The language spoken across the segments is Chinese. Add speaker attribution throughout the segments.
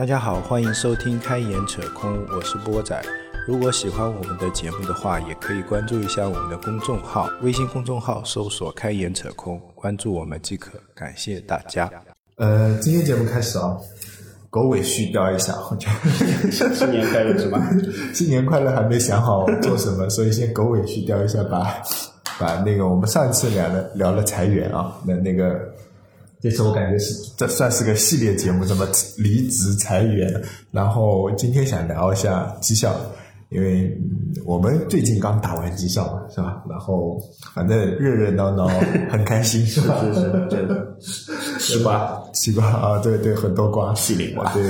Speaker 1: 大家好，欢迎收听开眼扯空，我是波仔。如果喜欢我们的节目的话，也可以关注一下我们的公众号，微信公众号搜索“开眼扯空”，关注我们即可。感谢大家。
Speaker 2: 呃，今天节目开始啊，狗尾续貂一下，我觉得
Speaker 3: 新年快乐是吧？
Speaker 2: 新年快乐还没想好做什么，所以先狗尾续貂一下，吧把那个我们上一次聊的聊了裁员啊，那那个这次我感觉是这算是个系列节目，怎么离职裁员，然后今天想聊一下绩效。因为嗯我们最近刚打完绩效嘛，是吧？然后反正热热闹闹，很开心，是吧？
Speaker 3: 是是对的，西瓜
Speaker 2: 西瓜啊，对对，很多瓜，
Speaker 3: 系列瓜
Speaker 2: 对。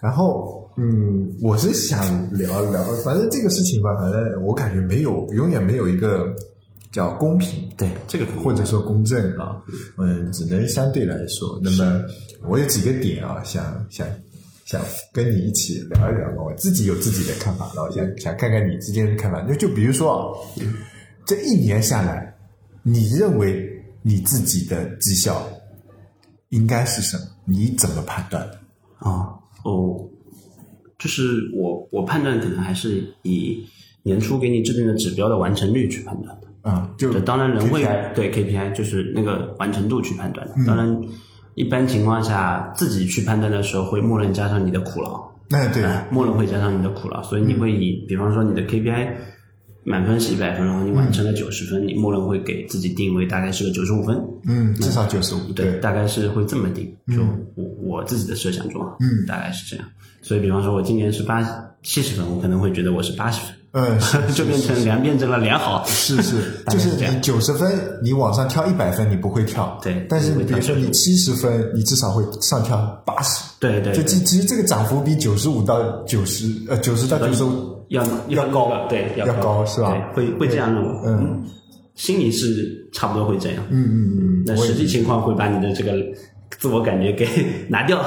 Speaker 2: 然后嗯，我是想聊一聊，反正这个事情吧，反正我感觉没有，永远没有一个叫公平，
Speaker 3: 对这个
Speaker 2: 或者说公正啊，嗯，只能相对来说。那么我有几个点啊，想想。想跟你一起聊一聊嘛，我自己有自己的看法，然后想想看看你之间的看法。那就比如说啊，这一年下来，你认为你自己的绩效应该是什么？你怎么判断的？
Speaker 3: 啊，哦，就是我我判断可能还是以年初给你制定的指标的完成率去判断的。
Speaker 2: 啊，就
Speaker 3: 当然人会对 KPI 就是那个完成度去判断的。当然，一般情况下自己去判断的时候，会默认加上你的苦劳。
Speaker 2: 哎，对，
Speaker 3: 哎默认会加上你的苦劳，所以你会以，比方说你的 KPI 满分是一百分，然后你完成了九十分，你默认会给自己定位大概是个九十五分，
Speaker 2: 嗯，至少九十五，
Speaker 3: 对，大概是会这么定，就我我自己的设想中啊，
Speaker 2: 嗯。
Speaker 3: 大概是这样。所以比方说我今年是八七十分，我可能会觉得我是八十分，
Speaker 2: 嗯，
Speaker 3: 就变成良变成了良好，
Speaker 2: 是是，就是你九十分，你往上跳一百分，你不会跳，
Speaker 3: 对
Speaker 2: 但是比如说你
Speaker 3: 90
Speaker 2: 七十分，你至少会上跳八十，
Speaker 3: 对对对
Speaker 2: 就其其实这个涨幅比九十五到九十呃九十到九十五
Speaker 3: 要
Speaker 2: 要高
Speaker 3: 对
Speaker 2: 要
Speaker 3: 要
Speaker 2: 高是吧？
Speaker 3: 对，会会这样认为，
Speaker 2: 嗯，
Speaker 3: 心里是差不多会这样，
Speaker 2: 嗯嗯嗯，
Speaker 3: 那实际情况会把你的这个自我感觉给 拿掉，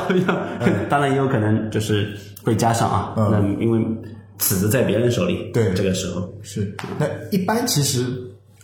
Speaker 3: 当然也有可能就是会加上啊，
Speaker 2: 嗯。
Speaker 3: 那因为尺子在别人手里，
Speaker 2: 对
Speaker 3: 这个时候，
Speaker 2: 是。那一般其实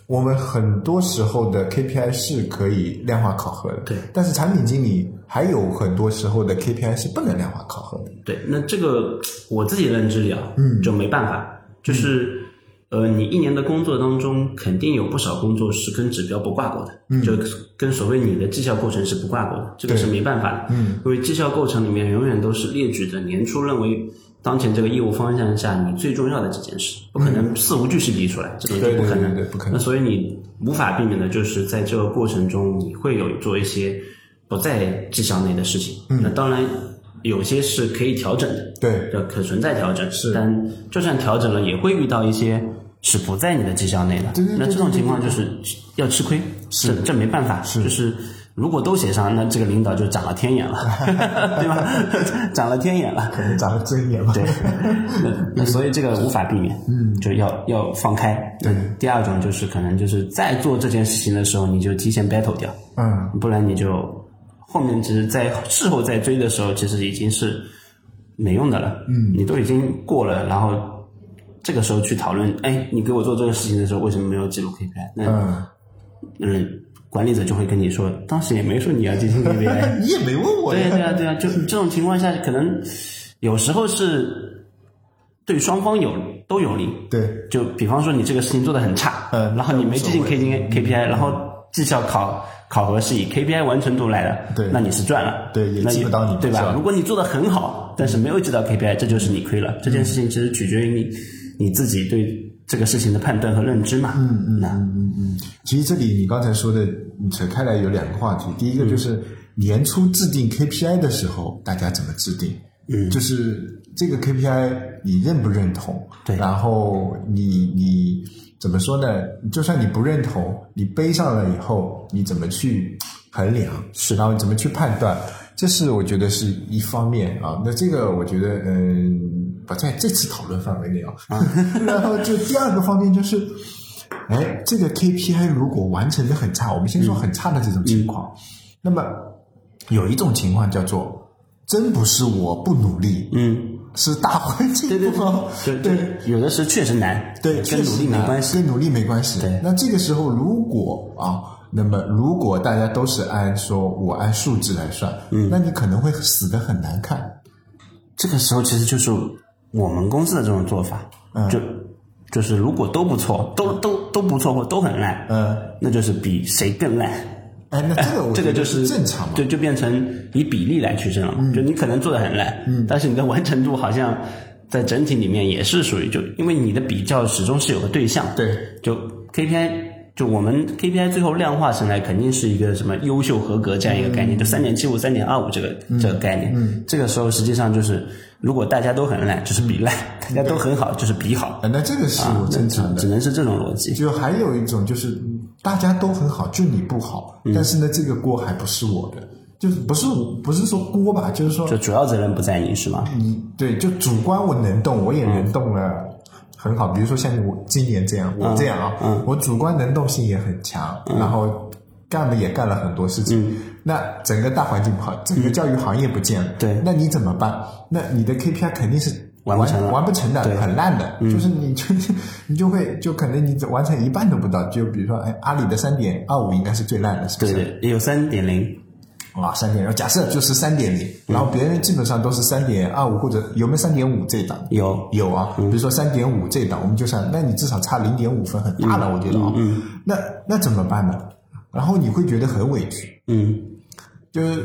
Speaker 2: 我们很多时候的 KPI 是可以量化考核的，
Speaker 3: 对
Speaker 2: 但是产品经理还有很多时候的 KPI 是不能量化考核的，
Speaker 3: 对，那这个我自己认知里啊，
Speaker 2: 嗯
Speaker 3: 就没办法，就是。呃，你一年的工作当中，肯定有不少工作是跟指标不挂钩的，
Speaker 2: 嗯
Speaker 3: 就跟所谓你的绩效构成是不挂钩的，这个是没办法的。
Speaker 2: 嗯，
Speaker 3: 因为绩效构成里面永远都是列举着年初认为当前这个业务方向下你最重要的几件事，不可能四无巨细提出来，这种就
Speaker 2: 对对
Speaker 3: 不可能。
Speaker 2: 对对不可能
Speaker 3: 那所以你无法避免的就是在这个过程中，你会有做一些不在绩效内的事情。
Speaker 2: 嗯
Speaker 3: 那当然有些是可以调整的，
Speaker 2: 对
Speaker 3: 要可存在调整，
Speaker 2: 是
Speaker 3: 但就算调整了，也会遇到一些是不在你的绩效内的。
Speaker 2: 对对对
Speaker 3: 那这种
Speaker 2: 对对
Speaker 3: 情况就是要吃亏，
Speaker 2: 是
Speaker 3: 这这没办法，就是如果都写上，那这个领导就长了天眼了，对吧？长了天眼了。
Speaker 2: 可能长了真眼吧，
Speaker 3: 对，那 那所以这个无法避免，嗯，就要要放开。
Speaker 2: 对
Speaker 3: 嗯第二种就是可能就是在做这件事情的时候，你就提前 battle 掉，
Speaker 2: 嗯，
Speaker 3: 不然你就后面只是在事后再追的时候，其实已经是没用的了。嗯，你都已经过了，然后这个时候去讨论，哎，你给我做这个事情的时候，为什么没有记录 KPI？那
Speaker 2: 嗯，
Speaker 3: 嗯，管理者就会跟你说，当时也没说你要进行 KPI。
Speaker 2: 你也没问我
Speaker 3: 对
Speaker 2: 呀，
Speaker 3: 对啊对啊，就这种情况下，可能有时候是对双方有都有利。
Speaker 2: 对
Speaker 3: 就比方说你这个事情做的很差，
Speaker 2: 嗯
Speaker 3: 然后你没记进 K 进 KPI，然后绩效考考核是以 KPI 完成度来的，
Speaker 2: 对
Speaker 3: 那你是赚了，
Speaker 2: 对也
Speaker 3: 那
Speaker 2: 记不到你
Speaker 3: 对吧？如果你做的很好，但是没有记到 KPI，这就是你亏了。这件事情其实取决于你你自己对这个事情的判断和认知嘛。嗯嗯，嗯嗯嗯
Speaker 2: 其实这里你刚才说的你扯开来有两个话题，第一个就是年初制定 KPI 的时候，大家怎么制定？嗯，就是这个 KPI 你认不认同？
Speaker 3: 对
Speaker 2: 然后你你怎么说呢？就算你不认同，你背上了以后，你怎么去衡量？是，然后你怎么去判断？这是我觉得是一方面啊。那这个我觉得嗯不在这次讨论范围内啊。然后就第二个方面就是。哎，这个 KPI 如果完成的很差，我们先说很差的这种情况，那么有一种情况叫做真不是我不努力，
Speaker 3: 嗯，
Speaker 2: 是大环境
Speaker 3: 对对
Speaker 2: 不好，
Speaker 3: 对
Speaker 2: 对
Speaker 3: 有的时候确实难，
Speaker 2: 对，
Speaker 3: 跟努力没关系。
Speaker 2: 跟努力没关系。
Speaker 3: 对
Speaker 2: 那这个时候如果啊，那么如果大家都是按说我按数字来算，嗯，那你可能会死的很难看。
Speaker 3: 这个时候其实就是我们公司的这种做法，嗯就就是如果都不错，都都都不错或都很烂，
Speaker 2: 嗯，
Speaker 3: 那就是比谁更烂。
Speaker 2: 哎，那这个 我
Speaker 3: 这个就是
Speaker 2: 正常嘛。
Speaker 3: 就，就变成以比例来取胜了嘛。就你可能做的很烂，嗯，但是你的完成度好像在整体里面也是属于就，因为你的比较始终是有个对象，
Speaker 2: 对，
Speaker 3: 就 KPI，就我们 KPI 最后量化成来肯定是一个什么优秀合格这样一个概念，就三点七五、三点二五这个这个概念。嗯，这个时候实际上就是，如果大家都很烂，就是比烂；大家都很好，就是比好。
Speaker 2: 啊，那这个是我正常的。
Speaker 3: 只能是这种逻辑。
Speaker 2: 就还有一种就是嗯大家都很好，就你不好，但是呢，这个锅还不是我的，就是不是不是说锅吧，就是说
Speaker 3: 就主要责任不在你是吗？
Speaker 2: 你对，就主观我能动，我也能动了，很好。比如说像我今年这样，我这样啊，我主观能动性也很强，然后干了也干了很多事情。那整个大环境不好，整个教育行业不见了，
Speaker 3: 对
Speaker 2: 那你怎么办？那你的 KPI 肯定是
Speaker 3: 完不成了
Speaker 2: 完不成的，很烂的，就是你就 你就会就可能你完成一半都不到。就比如说，哎，阿里的三点二五应该是最烂的，是不是？
Speaker 3: 对对，也有三点零，
Speaker 2: 啊，三点，假设就是三点零，然后别人基本上都是三点二五或者有没有三点五这一档？
Speaker 3: 有
Speaker 2: 有啊，比如说三点五这一档，我们就算，那你至少差零点五分，很大了，我觉得啊。嗯。那那怎么办呢？然后你会觉得很委屈，
Speaker 3: 嗯
Speaker 2: 就是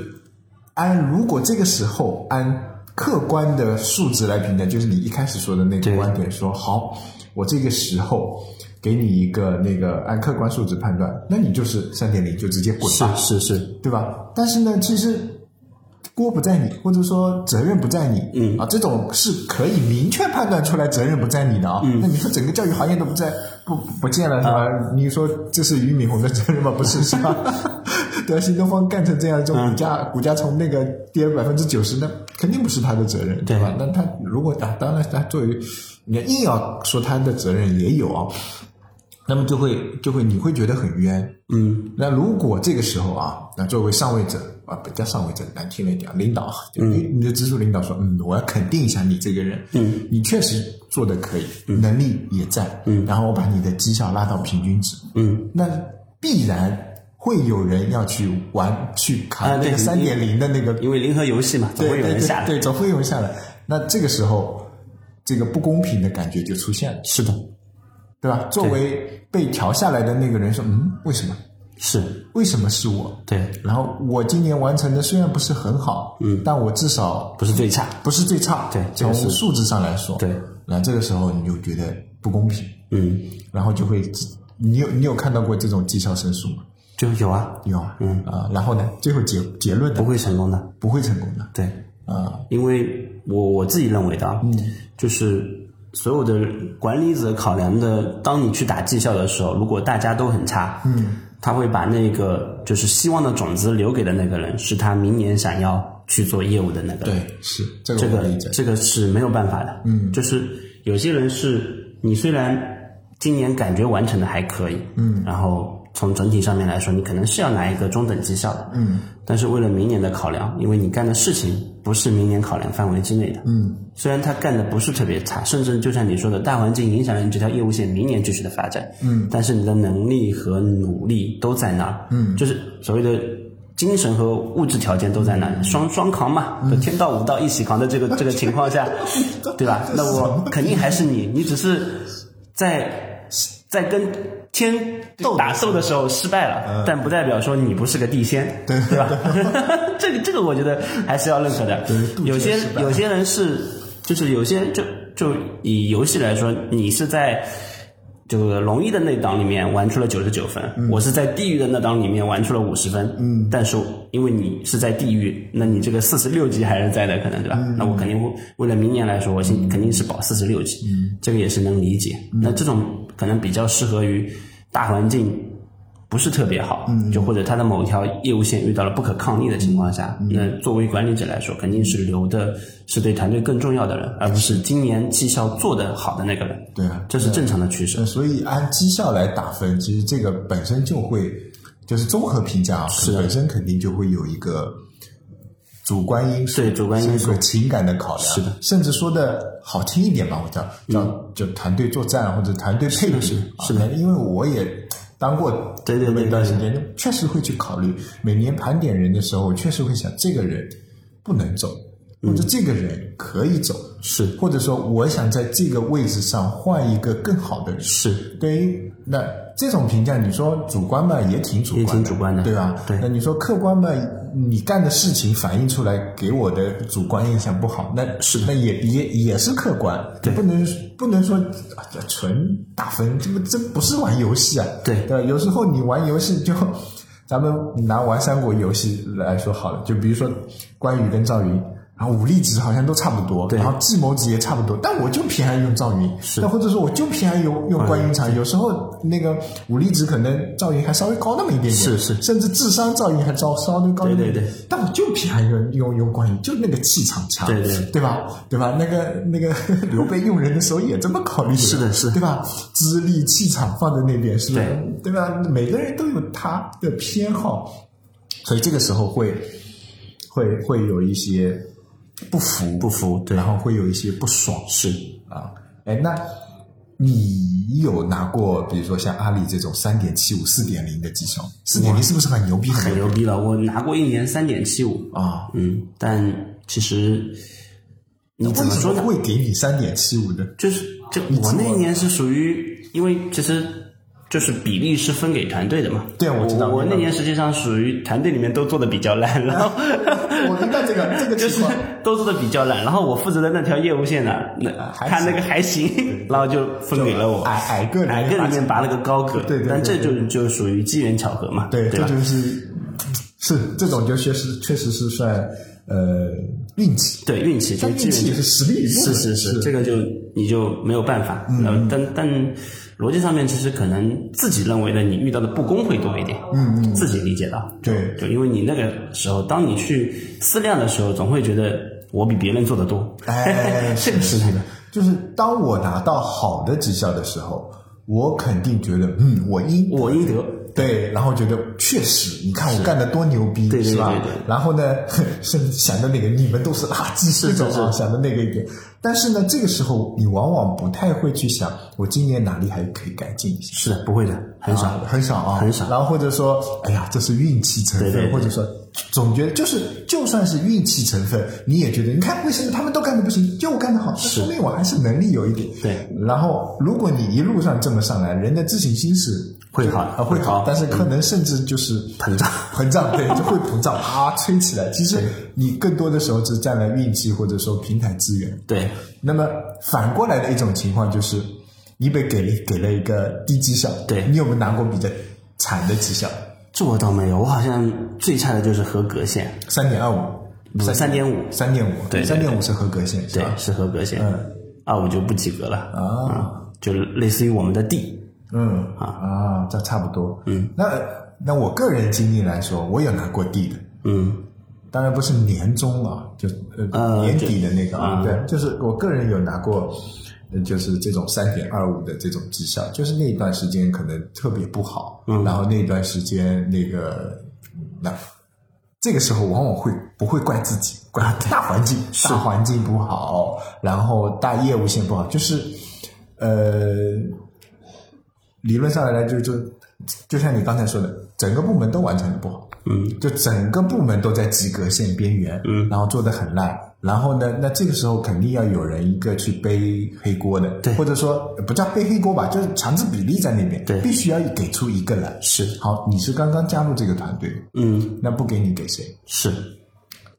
Speaker 2: 按如果这个时候按客观的数值来评价，就是你一开始说的那个观点，说好，我这个时候给你一个那个按客观数值判断，那你就是三点零，就直接滚吧。
Speaker 3: 是是是，
Speaker 2: 对吧？但是呢，其实锅不在你，或者说责任不在你，嗯啊，这种是可以明确判断出来责任不在你的啊。嗯，那你说整个教育行业都不在不不见了是吧？你说这是俞敏洪的责任吗？不是是吧？对啊，新东方干成这样，就股价、股价从那个跌了百分之九十，那肯定不是他的责任，对吧？那他如果啊，当然他作为你硬要说他的责任也有啊，那么就会就会你会觉得很冤，
Speaker 3: 嗯。
Speaker 2: 那如果这个时候啊，那作为上位者啊，不叫上位者，难听了一点，领导，你你的直属领导说，嗯，我要肯定一下你这个人，
Speaker 3: 嗯，
Speaker 2: 你确实做的可以，能力也在，嗯，然后我把你的绩效拉到平均值，
Speaker 3: 嗯，
Speaker 2: 那必然会有人要去玩去
Speaker 3: 啊对
Speaker 2: 砍那个三点零的那个
Speaker 3: 因为零和游戏嘛，总会有人下来。
Speaker 2: 对，总会有人下来。那这个时候，这个不公平的感觉就出现了，
Speaker 3: 是的，
Speaker 2: 对吧？作为被调下来的那个人说，嗯，为什么？
Speaker 3: 是，
Speaker 2: 为什么是我？
Speaker 3: 对，
Speaker 2: 然后我今年完成的虽然不是很好，嗯，但我至少
Speaker 3: 不是最差。
Speaker 2: 不是最差，
Speaker 3: 对
Speaker 2: 从数字上来说，
Speaker 3: 对，
Speaker 2: 那这个时候你就觉得不公平，
Speaker 3: 嗯，
Speaker 2: 然后就会，你有你有看到过这种绩效申诉吗？
Speaker 3: 就有啊，
Speaker 2: 有啊，嗯。啊，然后呢，最后结结论呢？
Speaker 3: 不会成功的。
Speaker 2: 不会成功的，
Speaker 3: 对，
Speaker 2: 啊，
Speaker 3: 因为我我自己认为的啊，就是所有的管理者考量的，当你去打绩效的时候，如果大家都很差，嗯，他会把那个就是希望的种子留给的那个人，是他明年想要去做业务的那个人。
Speaker 2: 对，是这个
Speaker 3: 这个这个是没有办法的。嗯，就是有些人是你虽然今年感觉完成的还可以，嗯，然后从整体上面来说，你可能是要拿一个中等绩效的，嗯，但是为了明年的考量，因为你干的事情不是明年考量范围之内的，嗯，虽然他干的不是特别差，甚至就像你说的，大环境影响了你这条业务线明年继续的发展，嗯，但是你的能力和努力都在那儿，嗯，就是所谓的。精神和物质条件都在那儿，双双扛嘛，就天道五道一起扛的这个 这个情况下，对吧？那我肯定还是你，你只是在在跟天打斗的时候失败了，但不代表说你不是个地仙，
Speaker 2: 对
Speaker 3: 对吧？这个这个我觉得还是要认可的。有些有些人是，就是有些就就以游戏来说，你是在。就是龙一的那档里面玩出了九十九分，我是在地狱的那档里面玩出了五十分。嗯，但是因为你是在地狱，那你这个四十六级还是在的，可能对吧？那我肯定会为了明年来说，我先肯定是保四十六级。嗯，这个也是能理解。那这种可能比较适合于大环境不是特别好，嗯。就或者他的某条业务线遇到了不可抗力的情况下，那作为管理者来说，肯定是留的是对团队更重要的人，而不是今年绩效做得好的那个人。
Speaker 2: 对啊，
Speaker 3: 这是正常的趋势。
Speaker 2: 那。所以按绩效来打分，其实这个本身就会，就是综合评价啊，
Speaker 3: 是
Speaker 2: 本身肯定就会有一个主观因素，
Speaker 3: 对主观因素。
Speaker 2: 一个情感的考量，
Speaker 3: 是的，
Speaker 2: 甚至说的好听一点吧，我叫叫就团队作战或者团队配合，
Speaker 3: 是的
Speaker 2: 啊因为我也当过
Speaker 3: 对对对
Speaker 2: 那一段时间，确实会去考虑每年盘点人的时候，我确实会想这个人不能走。或者这个人可以走，
Speaker 3: 是
Speaker 2: 或者说我想在这个位置上换一个更好的人。
Speaker 3: 是，
Speaker 2: 对于那这种评价，你说主观嘛，也挺主观的，
Speaker 3: 也挺主观的
Speaker 2: 对吧？
Speaker 3: 对
Speaker 2: 那你说客观嘛，你干的事情反映出来给我的主观印象不好，那
Speaker 3: 是
Speaker 2: 那也也也是客观，
Speaker 3: 对
Speaker 2: 不能不能说啊纯打分，这不这不是玩游戏啊，
Speaker 3: 对
Speaker 2: 对吧？有时候你玩游戏就。咱们拿玩三国游戏来说好了，就比如说关羽跟赵云，然后武力值好像都差不多，然后计谋值也差不多，但我就偏爱用赵云，
Speaker 3: 是
Speaker 2: 那或者说我就偏爱用用关云长，有时候那个武力值可能赵云还稍微高那么一点点，
Speaker 3: 是是
Speaker 2: 甚至智商赵云还稍稍微高一点点，
Speaker 3: 对对对
Speaker 2: 但我就偏爱用用用关羽，就那个气场强，
Speaker 3: 对对
Speaker 2: 对吧？对吧？那个那个 刘备用人的时候也这么考虑
Speaker 3: 是的是
Speaker 2: 对吧？资历气场放在那边是吧？
Speaker 3: 对
Speaker 2: 对吧？每个人都有他的偏好，所以这个时候会会会有一些不服，
Speaker 3: 不服对
Speaker 2: 然后会有一些不爽，
Speaker 3: 是
Speaker 2: 啊。哎，那你有拿过，比如说像阿里这种三点七五、四点零的绩效？四点零是不是很牛逼？
Speaker 3: 很牛逼了。我拿过一年三点七五，
Speaker 2: 啊！
Speaker 3: 嗯，但其实你怎么说呢？
Speaker 2: 会给你三点七五的？
Speaker 3: 就是就我那一年是属于，因为其实就是比例是分给团队的嘛。
Speaker 2: 对我知道
Speaker 3: 我那年实际上属于团队里面都做的比较烂，然后
Speaker 2: 我知道这个这个
Speaker 3: 就是。都做的比较烂，然后我负责的那条业务线呢，那
Speaker 2: 还
Speaker 3: 看那个还行，然后就分给了我。
Speaker 2: 矮矮个
Speaker 3: 矮个里面拔了个高个，
Speaker 2: 对对对
Speaker 3: 但这就就属于机缘巧合嘛，
Speaker 2: 对，这？就是是这种就确实确实是算呃运气，
Speaker 3: 对运气，
Speaker 2: 但
Speaker 3: 就
Speaker 2: 运气也是实力
Speaker 3: 是是是，这个就你就没有办法。嗯，但但逻辑上面其实可能自己认为的你遇到的不公会多一点。嗯嗯，自己理解到。
Speaker 2: 对
Speaker 3: 就因为你那个时候，当你去思量的时候，总会觉得我比别人做的多。
Speaker 2: 哎，
Speaker 3: 是个 是那个。
Speaker 2: 就是当我拿到好的绩效的时候，我肯定觉得嗯，我应
Speaker 3: 我应得。
Speaker 2: 对，然后觉得确实，你看我干的多牛逼，
Speaker 3: 对对
Speaker 2: 是吧
Speaker 3: 对对？
Speaker 2: 然后呢，甚至想的那个你们都是垃圾，
Speaker 3: 是
Speaker 2: 这种啊，
Speaker 3: 是
Speaker 2: 想的那个一点。但是呢，这个时候你往往不太会去想，我今年哪里还可以改进一下。
Speaker 3: 是的，不会的，很少
Speaker 2: 啊，很少啊，
Speaker 3: 很少
Speaker 2: 然后或者说，哎呀，这是运气成分，
Speaker 3: 对对对
Speaker 2: 或者说总觉得就是，就算是运气成分，你也觉得，你看为什么他们都干的不行，就我干的好，那说明我还是能力有一点。
Speaker 3: 对。
Speaker 2: 然后，如果你一路上这么上来，人的自信心是
Speaker 3: 会好
Speaker 2: 啊，会
Speaker 3: 会好
Speaker 2: 好，但是可能甚至就是
Speaker 3: 膨胀
Speaker 2: 膨胀，对，就会膨胀，啊，吹起来。其实你更多的时候只是占了运气，或者说平台资源。
Speaker 3: 对，
Speaker 2: 那么反过来的一种情况就是，你被给了给了一个低绩效，
Speaker 3: 对。
Speaker 2: 你有没有拿过比较惨的绩效？
Speaker 3: 这我倒没有，我好像最差的就是合格线，
Speaker 2: 三点二五，
Speaker 3: 三点五，
Speaker 2: 三点五，
Speaker 3: 对对
Speaker 2: 三点五是合格线，
Speaker 3: 对是合格线，
Speaker 2: 嗯，
Speaker 3: 二五就不及格了，
Speaker 2: 啊，
Speaker 3: 就类似于我们的 D，
Speaker 2: 嗯。
Speaker 3: 啊。
Speaker 2: 啊，这差不多。嗯，那那我个人经历来说，我有拿过 D 的，
Speaker 3: 嗯，
Speaker 2: 当然不是年终啊，就呃
Speaker 3: 呃
Speaker 2: 年底的那个啊，对，就是我个人有拿过，呃就是这种三点二五的这种绩效，就是那一段时间可能特别不好，
Speaker 3: 嗯。
Speaker 2: 然后那段时间那个那。这个时候往往会不会怪自己，怪大环境，大环境不好，然后大业务线不好，就是呃，理论上来就就就像你刚才说的，整个部门都完成的不好，
Speaker 3: 嗯，
Speaker 2: 就整个部门都在及格线边缘，
Speaker 3: 嗯。
Speaker 2: 然后做的很烂，然后呢，那这个时候肯定要有人一个去背黑锅的，
Speaker 3: 对。
Speaker 2: 或者说不叫背黑锅吧，就是强制比例在那边，
Speaker 3: 对。
Speaker 2: 必须要给出一个来，
Speaker 3: 是。
Speaker 2: 好，你是刚刚加入这个团队，
Speaker 3: 嗯，
Speaker 2: 那不给你给谁，
Speaker 3: 是，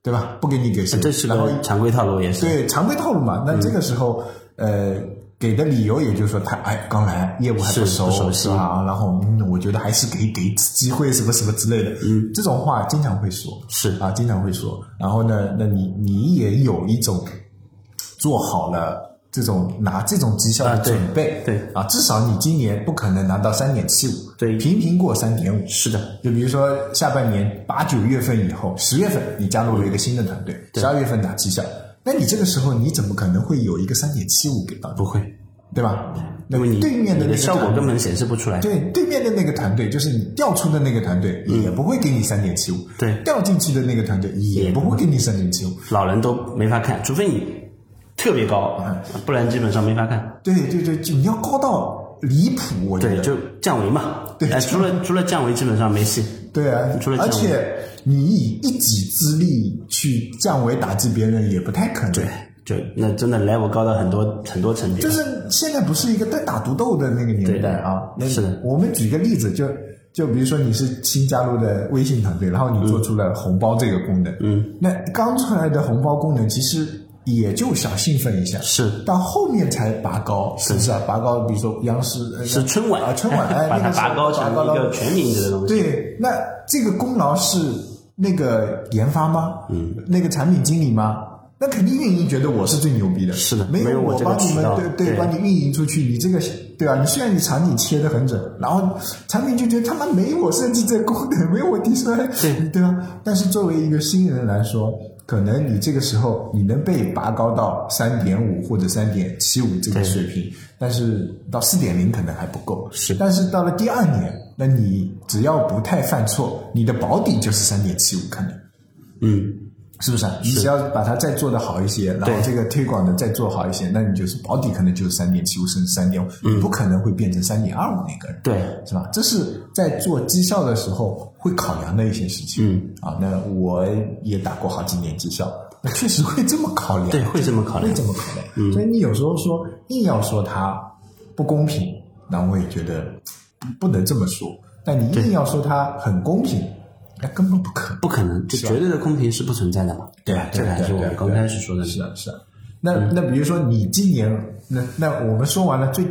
Speaker 2: 对吧？不给你给谁，
Speaker 3: 这是
Speaker 2: 然后
Speaker 3: 个常规套路，也是，
Speaker 2: 对常规套路嘛，那这个时候，呃，给的理由也就是说他哎刚来，业务还不
Speaker 3: 是
Speaker 2: 熟，
Speaker 3: 不熟悉。
Speaker 2: 是吧？然后嗯，我觉得还是给给机会什么什么之类的，嗯，这种话经常会说，
Speaker 3: 是。
Speaker 2: 啊，经常会说。然后呢，那你你也有一种做好了。这种拿这种绩效的准备，
Speaker 3: 对。
Speaker 2: 啊，至少你今年不可能拿到三点七五，
Speaker 3: 对。
Speaker 2: 平平过三点五，
Speaker 3: 是的，
Speaker 2: 就比如说下半年八九月份以后，十月份你加入了一个新的团队，十二月份拿绩效，那你这个时候你怎么可能会有一个三点七五给到？
Speaker 3: 不会，
Speaker 2: 对吧？那
Speaker 3: 么你
Speaker 2: 对面的那个
Speaker 3: 的效果根本显示不出来，
Speaker 2: 对对面的那个团队，就是你调出的那个团队，也不会给你三点七五。
Speaker 3: 对
Speaker 2: 调进去的那个团队也不会给你三点七五。
Speaker 3: 老人都没法看，除非你特别高，不然基本上没法看。
Speaker 2: 对对对，就你要高到离谱，我觉
Speaker 3: 对，
Speaker 2: 得。
Speaker 3: 就降维嘛。
Speaker 2: 对
Speaker 3: 哎，除了除了降维，基本上没戏。
Speaker 2: 对啊而且你以一己之力去降维打击别人也不太可能。
Speaker 3: 对，就那真的 level 高到很多很多层级。
Speaker 2: 就是现在不是一个单打独斗的那个年代啊。那
Speaker 3: 是的
Speaker 2: 我们举个例子，就就比如说你是新加入的微信团队，然后你做出了红包这个功能，嗯，那刚出来的红包功能其实也就想兴奋一下，
Speaker 3: 是
Speaker 2: 到后面才拔高，是不是啊？拔高，比如说央视呃
Speaker 3: 是春晚
Speaker 2: 啊，春晚哎，
Speaker 3: 把它
Speaker 2: 那个
Speaker 3: 拔高成
Speaker 2: 拔高到
Speaker 3: 一个全民的东西。
Speaker 2: 对，那这个功劳是那个研发吗？嗯，那个产品经理吗？那肯定运营觉得我是最牛逼的，
Speaker 3: 是的
Speaker 2: 没
Speaker 3: 没有我
Speaker 2: 我帮你们对对，帮你运营出去，你这个对吧？你虽然你场景切的很准，然后产品就觉得他妈没我设计这功能，没有我提出来，
Speaker 3: 对
Speaker 2: 对吧？但是作为一个新人来说，可能你这个时候你能被拔高到三点五或者三点七五这个水平，但是到四点零可能还不够。
Speaker 3: 是。
Speaker 2: 但是到了第二年，那你只要不太犯错，你的保底就是三点七五，可能。
Speaker 3: 嗯，
Speaker 2: 是不是啊？你只要把它再做得好一些，然后这个推广的再做好一些，那你就是保底可能就是三点七五甚至三点五，你不可能会变成三点二五那个人。
Speaker 3: 对，
Speaker 2: 是吧？这是在做绩效的时候会考量的一些事情。
Speaker 3: 嗯，
Speaker 2: 啊，那我也打过好几年绩效，那确实会这么考量。
Speaker 3: 对，会这么考量
Speaker 2: 会。这么考量。所以你有时候说硬要说它不公平，那我也觉得不不能这么说。但你硬要说它很公平，那根本不可能。
Speaker 3: 不可能，就绝对的公平是不存在的嘛。
Speaker 2: 对啊，
Speaker 3: 这个还是我们刚开始说的。
Speaker 2: 是啊，是啊。那那比如说你今年，那那我们说完了最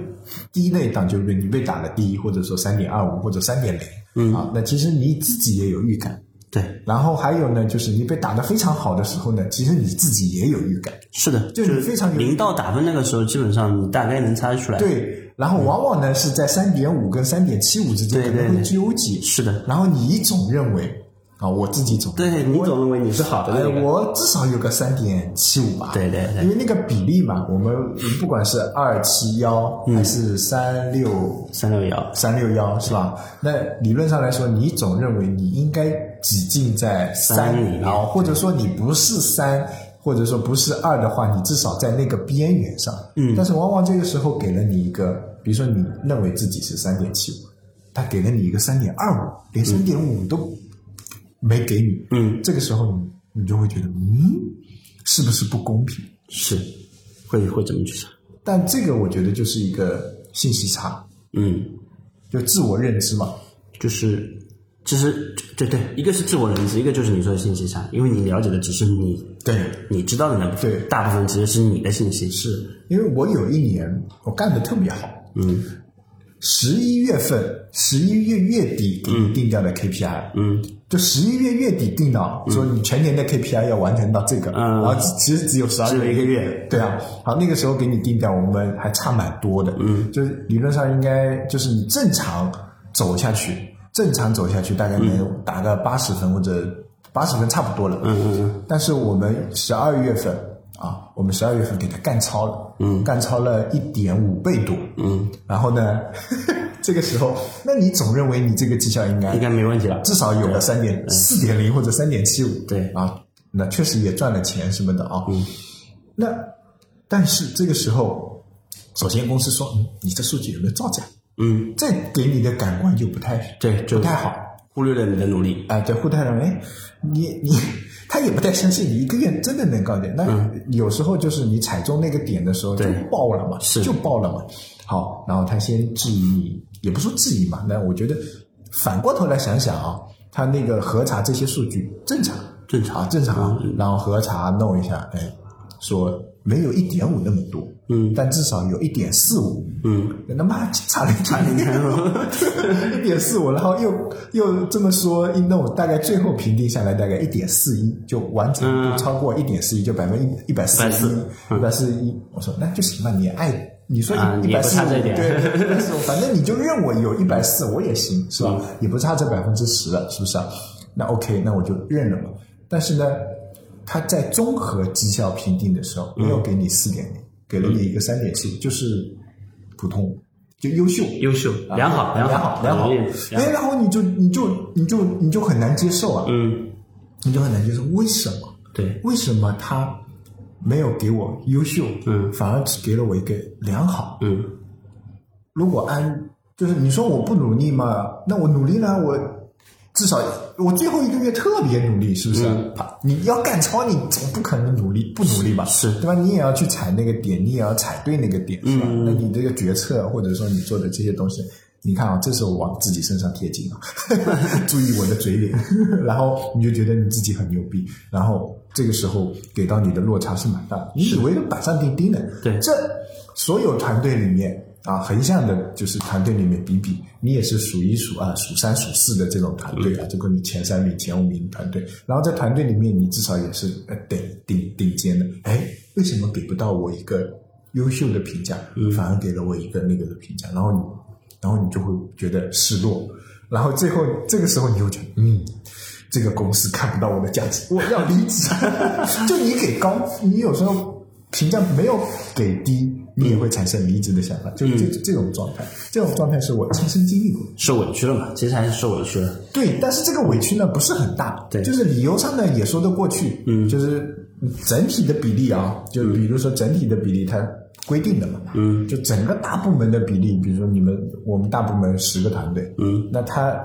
Speaker 2: 低那一档，就是你被打了第一，或者说三点二五或者三点零，嗯啊，那其实你自己也有预感。
Speaker 3: 对，
Speaker 2: 然后还有呢，就是你被打得非常好的时候呢，其实你自己也有预感。
Speaker 3: 是的，
Speaker 2: 就是非常有
Speaker 3: 零到打分那个时候，基本上你大概能猜出来。，
Speaker 2: 对，然后往往呢是在三点五跟三点七五之间可能会纠结。
Speaker 3: 是的，
Speaker 2: 然后你总认为啊，我自己总
Speaker 3: 对你总认为你是好的
Speaker 2: 哎
Speaker 3: 那，个。
Speaker 2: 我至少有个三点七五吧。
Speaker 3: 对对对
Speaker 2: 因为那个比例嘛，我们不管是二七幺
Speaker 3: 嗯
Speaker 2: 还是三六
Speaker 3: 三六幺，
Speaker 2: 三六幺是吧？那理论上来说，你总认为你应该挤进在三
Speaker 3: 三里面
Speaker 2: 然后或者说你不是三，或者说不是二的话，你至少在那个边缘上。嗯，但是往往这个时候给了你一个，比如说你认为自己是三点七五，他给了你一个三点二五，连三点五都没给你。
Speaker 3: 嗯，
Speaker 2: 这个时候你你就会觉得，嗯，是不是不公平？
Speaker 3: 是。会会怎么去想。
Speaker 2: 但这个我觉得就是一个信息差，
Speaker 3: 嗯，
Speaker 2: 就自我认知嘛。
Speaker 3: 就是其实对对，一个是自我认知，一个就是你说的信息差，因为你了解的只是你
Speaker 2: 对，
Speaker 3: 你知道的那部分，
Speaker 2: 对。
Speaker 3: 大部分其实是你的信息。
Speaker 2: 是。因为我有一年我干的特别好，
Speaker 3: 嗯。
Speaker 2: 十一月份，十一月月底给你定掉的 KPI，
Speaker 3: 嗯，
Speaker 2: 就十一月月底定的，说你全年的 KPI 要完成到这个，
Speaker 3: 嗯。
Speaker 2: 然后其实只有十二月
Speaker 3: 一个月，
Speaker 2: 对啊，好，那个时候给你定掉，我们还差蛮多的，嗯，就是理论上应该就是你正常走下去，正常走下去大概能打个八十分或者八十分差不多了，
Speaker 3: 嗯嗯嗯，
Speaker 2: 但是我们十二月份啊，我们十二月份给它干超了，嗯，干超了一点五倍多，嗯，然后呢，这个时候，那你总认为你这个绩效应该
Speaker 3: 应该没问题了。
Speaker 2: 至少有个三点四点零或者三点七五，
Speaker 3: 对
Speaker 2: 啊，那确实也赚了钱什么的啊，嗯，那但是这个时候，首先公司说，嗯，你这数据有没有造假？
Speaker 3: 嗯，
Speaker 2: 这给你的感官就不太
Speaker 3: 对，就
Speaker 2: 不太好。
Speaker 3: 忽略了你的努力。
Speaker 2: 啊，对，互太认为，哎，你你他也不太相信你一个月真的能高点。那有时候就是你踩中那个点的时候就爆了嘛，
Speaker 3: 是
Speaker 2: 就爆了嘛。好，然后他先质疑你，也不说质疑嘛，那我觉得反过头来想想啊，他那个核查这些数据正常，
Speaker 3: 正常
Speaker 2: 啊，正常啊，然后核查弄一下，哎，说没有一点五那么多，
Speaker 3: 嗯，
Speaker 2: 但至少有一点四五，
Speaker 3: 嗯，
Speaker 2: 那他妈差了差了 一点四五，然后又又这么说一弄，大概最后评定下来大概一点四一，就完成度超过一点四一，就百分之一百四十一，一百四十一。我说那就行吧，你爱你说
Speaker 3: 啊也不
Speaker 2: 一百四对，145 反正你就认我有一百四，我也行，是吧？也不差这百分之十了，是不是啊？那 OK，那我就认了嘛。但是呢，他在综合绩效评定的时候，没有给你四点零，给了你一个三点七，就是普通，就优秀。
Speaker 3: 优秀，良好，
Speaker 2: 良
Speaker 3: 好，
Speaker 2: 良好，
Speaker 3: 良
Speaker 2: 哎，然后你就你就你就你就很难接受啊，
Speaker 3: 嗯，
Speaker 2: 你就很难接受，为什么？
Speaker 3: 对，
Speaker 2: 为什么他没有给我优秀，
Speaker 3: 嗯
Speaker 2: 反而只给了我一个良好？
Speaker 3: 嗯，
Speaker 2: 如果按就是你说我不努力嘛，那我努力了，我至少我最后一个月特别努力，是不是？
Speaker 3: 嗯
Speaker 2: 你要赶超，你总不可能努力不努力吧？
Speaker 3: 是
Speaker 2: 对吧？你也要去踩那个点，你也要踩对那个点，是吧？
Speaker 3: 嗯
Speaker 2: 那你这个决策或者说你做的这些东西，你看啊，这是我往自己身上贴金啊，注意我的嘴脸，然后你就觉得你自己很牛逼，然后这个时候给到你的落差是蛮大的，你以为板上钉钉的，
Speaker 3: 对。
Speaker 2: 这所有团队里面啊，横向的就是团队里面比比，你也是数一数二、数三数四的这种团队啊，就跟你前三名、前五名团队，然后在团队里面你至少也是呃顶顶顶尖的，哎，为什么给不到我一个优秀的评价，反而给了我一个那个的评价，然后你，然后你就会觉得失落，然后最后这个时候你就觉得，嗯。这个公司看不到我的价值，我要离职。就你给高，你有时候评价没有给低，你也会产生离职的想法，就是这、这种状态。这种状态是我亲身经历过的。
Speaker 3: 受委屈了嘛？其实还是受委屈了。
Speaker 2: 对，但是这个委屈呢不是很大，
Speaker 3: 对
Speaker 2: 就是理由上呢也说得过去，嗯，就是整体的比例啊，就比如说整体的比例它规定的嘛，嗯，就整个大部门的比例，比如说你们我们大部门十个团队，嗯，那他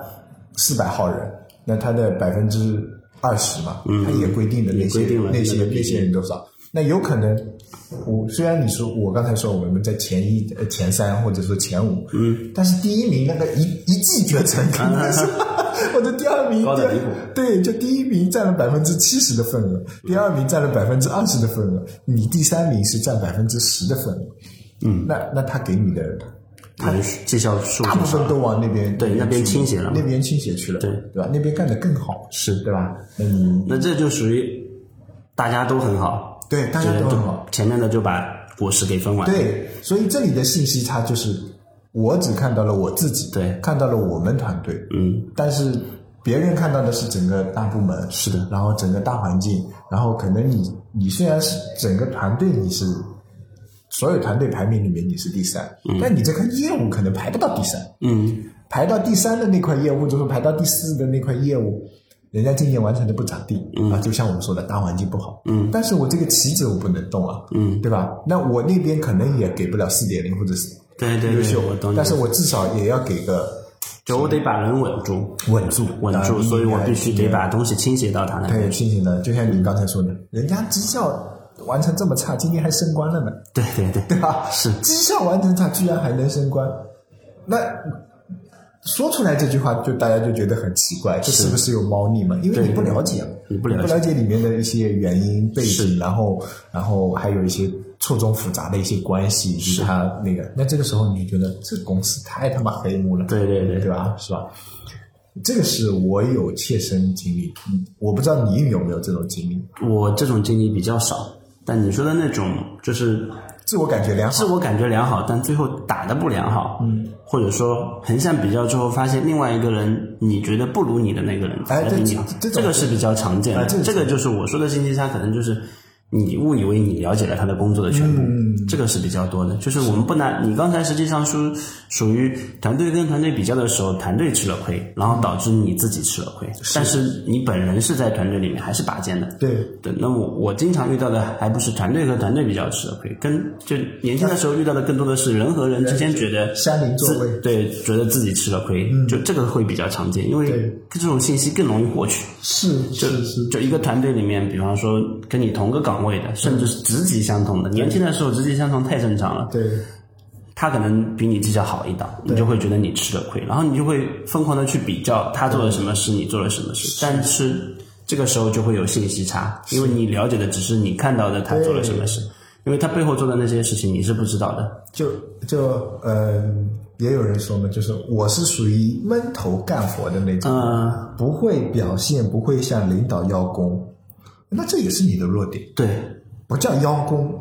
Speaker 2: 四百号人，那他的百分之二十嘛，嗯，他也规定的那些那些
Speaker 3: 那
Speaker 2: 些人多少，那有可能。我虽然你说我刚才说我们在前一呃前三或者说前五，嗯，但是第一名那个一一骑绝尘肯定是，我的第二名对，就第一名占了百分之七十的份额，第二名占了百分之二十的份额，你第三名是占百分之十的份额。嗯，那那他给你的
Speaker 3: 他的绩效数
Speaker 2: 大部分都往那边
Speaker 3: 对那边倾斜了
Speaker 2: 那边倾斜去了，
Speaker 3: 对
Speaker 2: 对吧？那边干得更好，是对吧？那你
Speaker 3: 那这就属于大家都很好，
Speaker 2: 对大家都很好，
Speaker 3: 前面的就把果实给分完。
Speaker 2: 对，所以这里的信息差就是我只看到了我自己，
Speaker 3: 对
Speaker 2: 看到了我们团队，
Speaker 3: 嗯，
Speaker 2: 但是别人看到的是整个大部门，
Speaker 3: 是的，
Speaker 2: 然后整个大环境，然后可能你你虽然是整个团队你是所有团队排名里面你是第三，但你这块业务可能排不到第三，
Speaker 3: 嗯，
Speaker 2: 排到第三的那块业务，就是排到第四的那块业务，人家今年完成的不咋地、啊，就像我们说的大环境不好，嗯，但是我这个棋子我不能动啊，嗯，对吧？那我那边可能也给不了四点零或者是
Speaker 3: 对对对，
Speaker 2: 优秀。但是我至少也要给个
Speaker 3: 就我得把人稳住，
Speaker 2: 稳住，
Speaker 3: 稳住，
Speaker 2: 啊
Speaker 3: 所以我必须得。把东西倾斜到他那
Speaker 2: 太有
Speaker 3: 边。
Speaker 2: 信心了，就像你刚才说的，人家绩效完成这么差，今天还升官了呢，
Speaker 3: 对对对，
Speaker 2: 对吧？
Speaker 3: 是。
Speaker 2: 绩效完成差，居然还能升官，那说出来这句话，就大家就觉得很奇怪，这是。不是有猫腻嘛？因为你不了解啊，
Speaker 3: 你不了解。
Speaker 2: 不了解里面的一些原因背景，然后然后还有一些错综复杂的一些关系，以及它那个，那这个时候你就觉得这公司太他妈黑幕了，
Speaker 3: 对对对。
Speaker 2: 对吧？是吧？这个是我有切身经历，嗯我不知道你有没有这种经历，
Speaker 3: 我这种经历比较少，但你说的那种就是
Speaker 2: 自我感觉良好
Speaker 3: 自，我感觉良好，但最后打的不良好，嗯，或者说横向比较之后发现另外一个人你觉得不如你的那个人
Speaker 2: 哎
Speaker 3: 才比你好，
Speaker 2: 这这
Speaker 3: 这个是比较常见的，
Speaker 2: 哎这个
Speaker 3: 这个就是我说的信息差，可能就是。你误以为你了解了他的工作的全部，
Speaker 2: 嗯
Speaker 3: 这个是比较多的。就是我们不拿你刚才实际上是属于团队跟团队比较的时候，团队吃了亏，然后导致你自己吃了亏。但是你本人是在团队里面还是拔尖的，
Speaker 2: 对，
Speaker 3: 对，那么我经常遇到的还不是团队和团队比较吃了亏，跟就年轻的时候遇到的更多的是人和人之间觉得对，觉得自己吃了亏，就这个会比较常见，因为这种信息更容易获取。
Speaker 2: 是是是，
Speaker 3: 就一个团队里面，比方说跟你同个岗位的，甚至是职级相同的，年轻的时候职级相同太正常了，
Speaker 2: 对。
Speaker 3: 他可能比你绩效好一档，你就会觉得你吃了亏，然后你就会疯狂的去比较他做了什么事，你做了什么事，但是这个时候就会有信息差，因为你了解的只是你看到的他做了什么事，因为他背后做的那些事情你是不知道的。
Speaker 2: 就就嗯，也有人说嘛，就是我是属于闷头干活的那种，
Speaker 3: 嗯，
Speaker 2: 不会表现，不会向领导邀功，那这也是你的弱点，
Speaker 3: 对，
Speaker 2: 不叫邀功，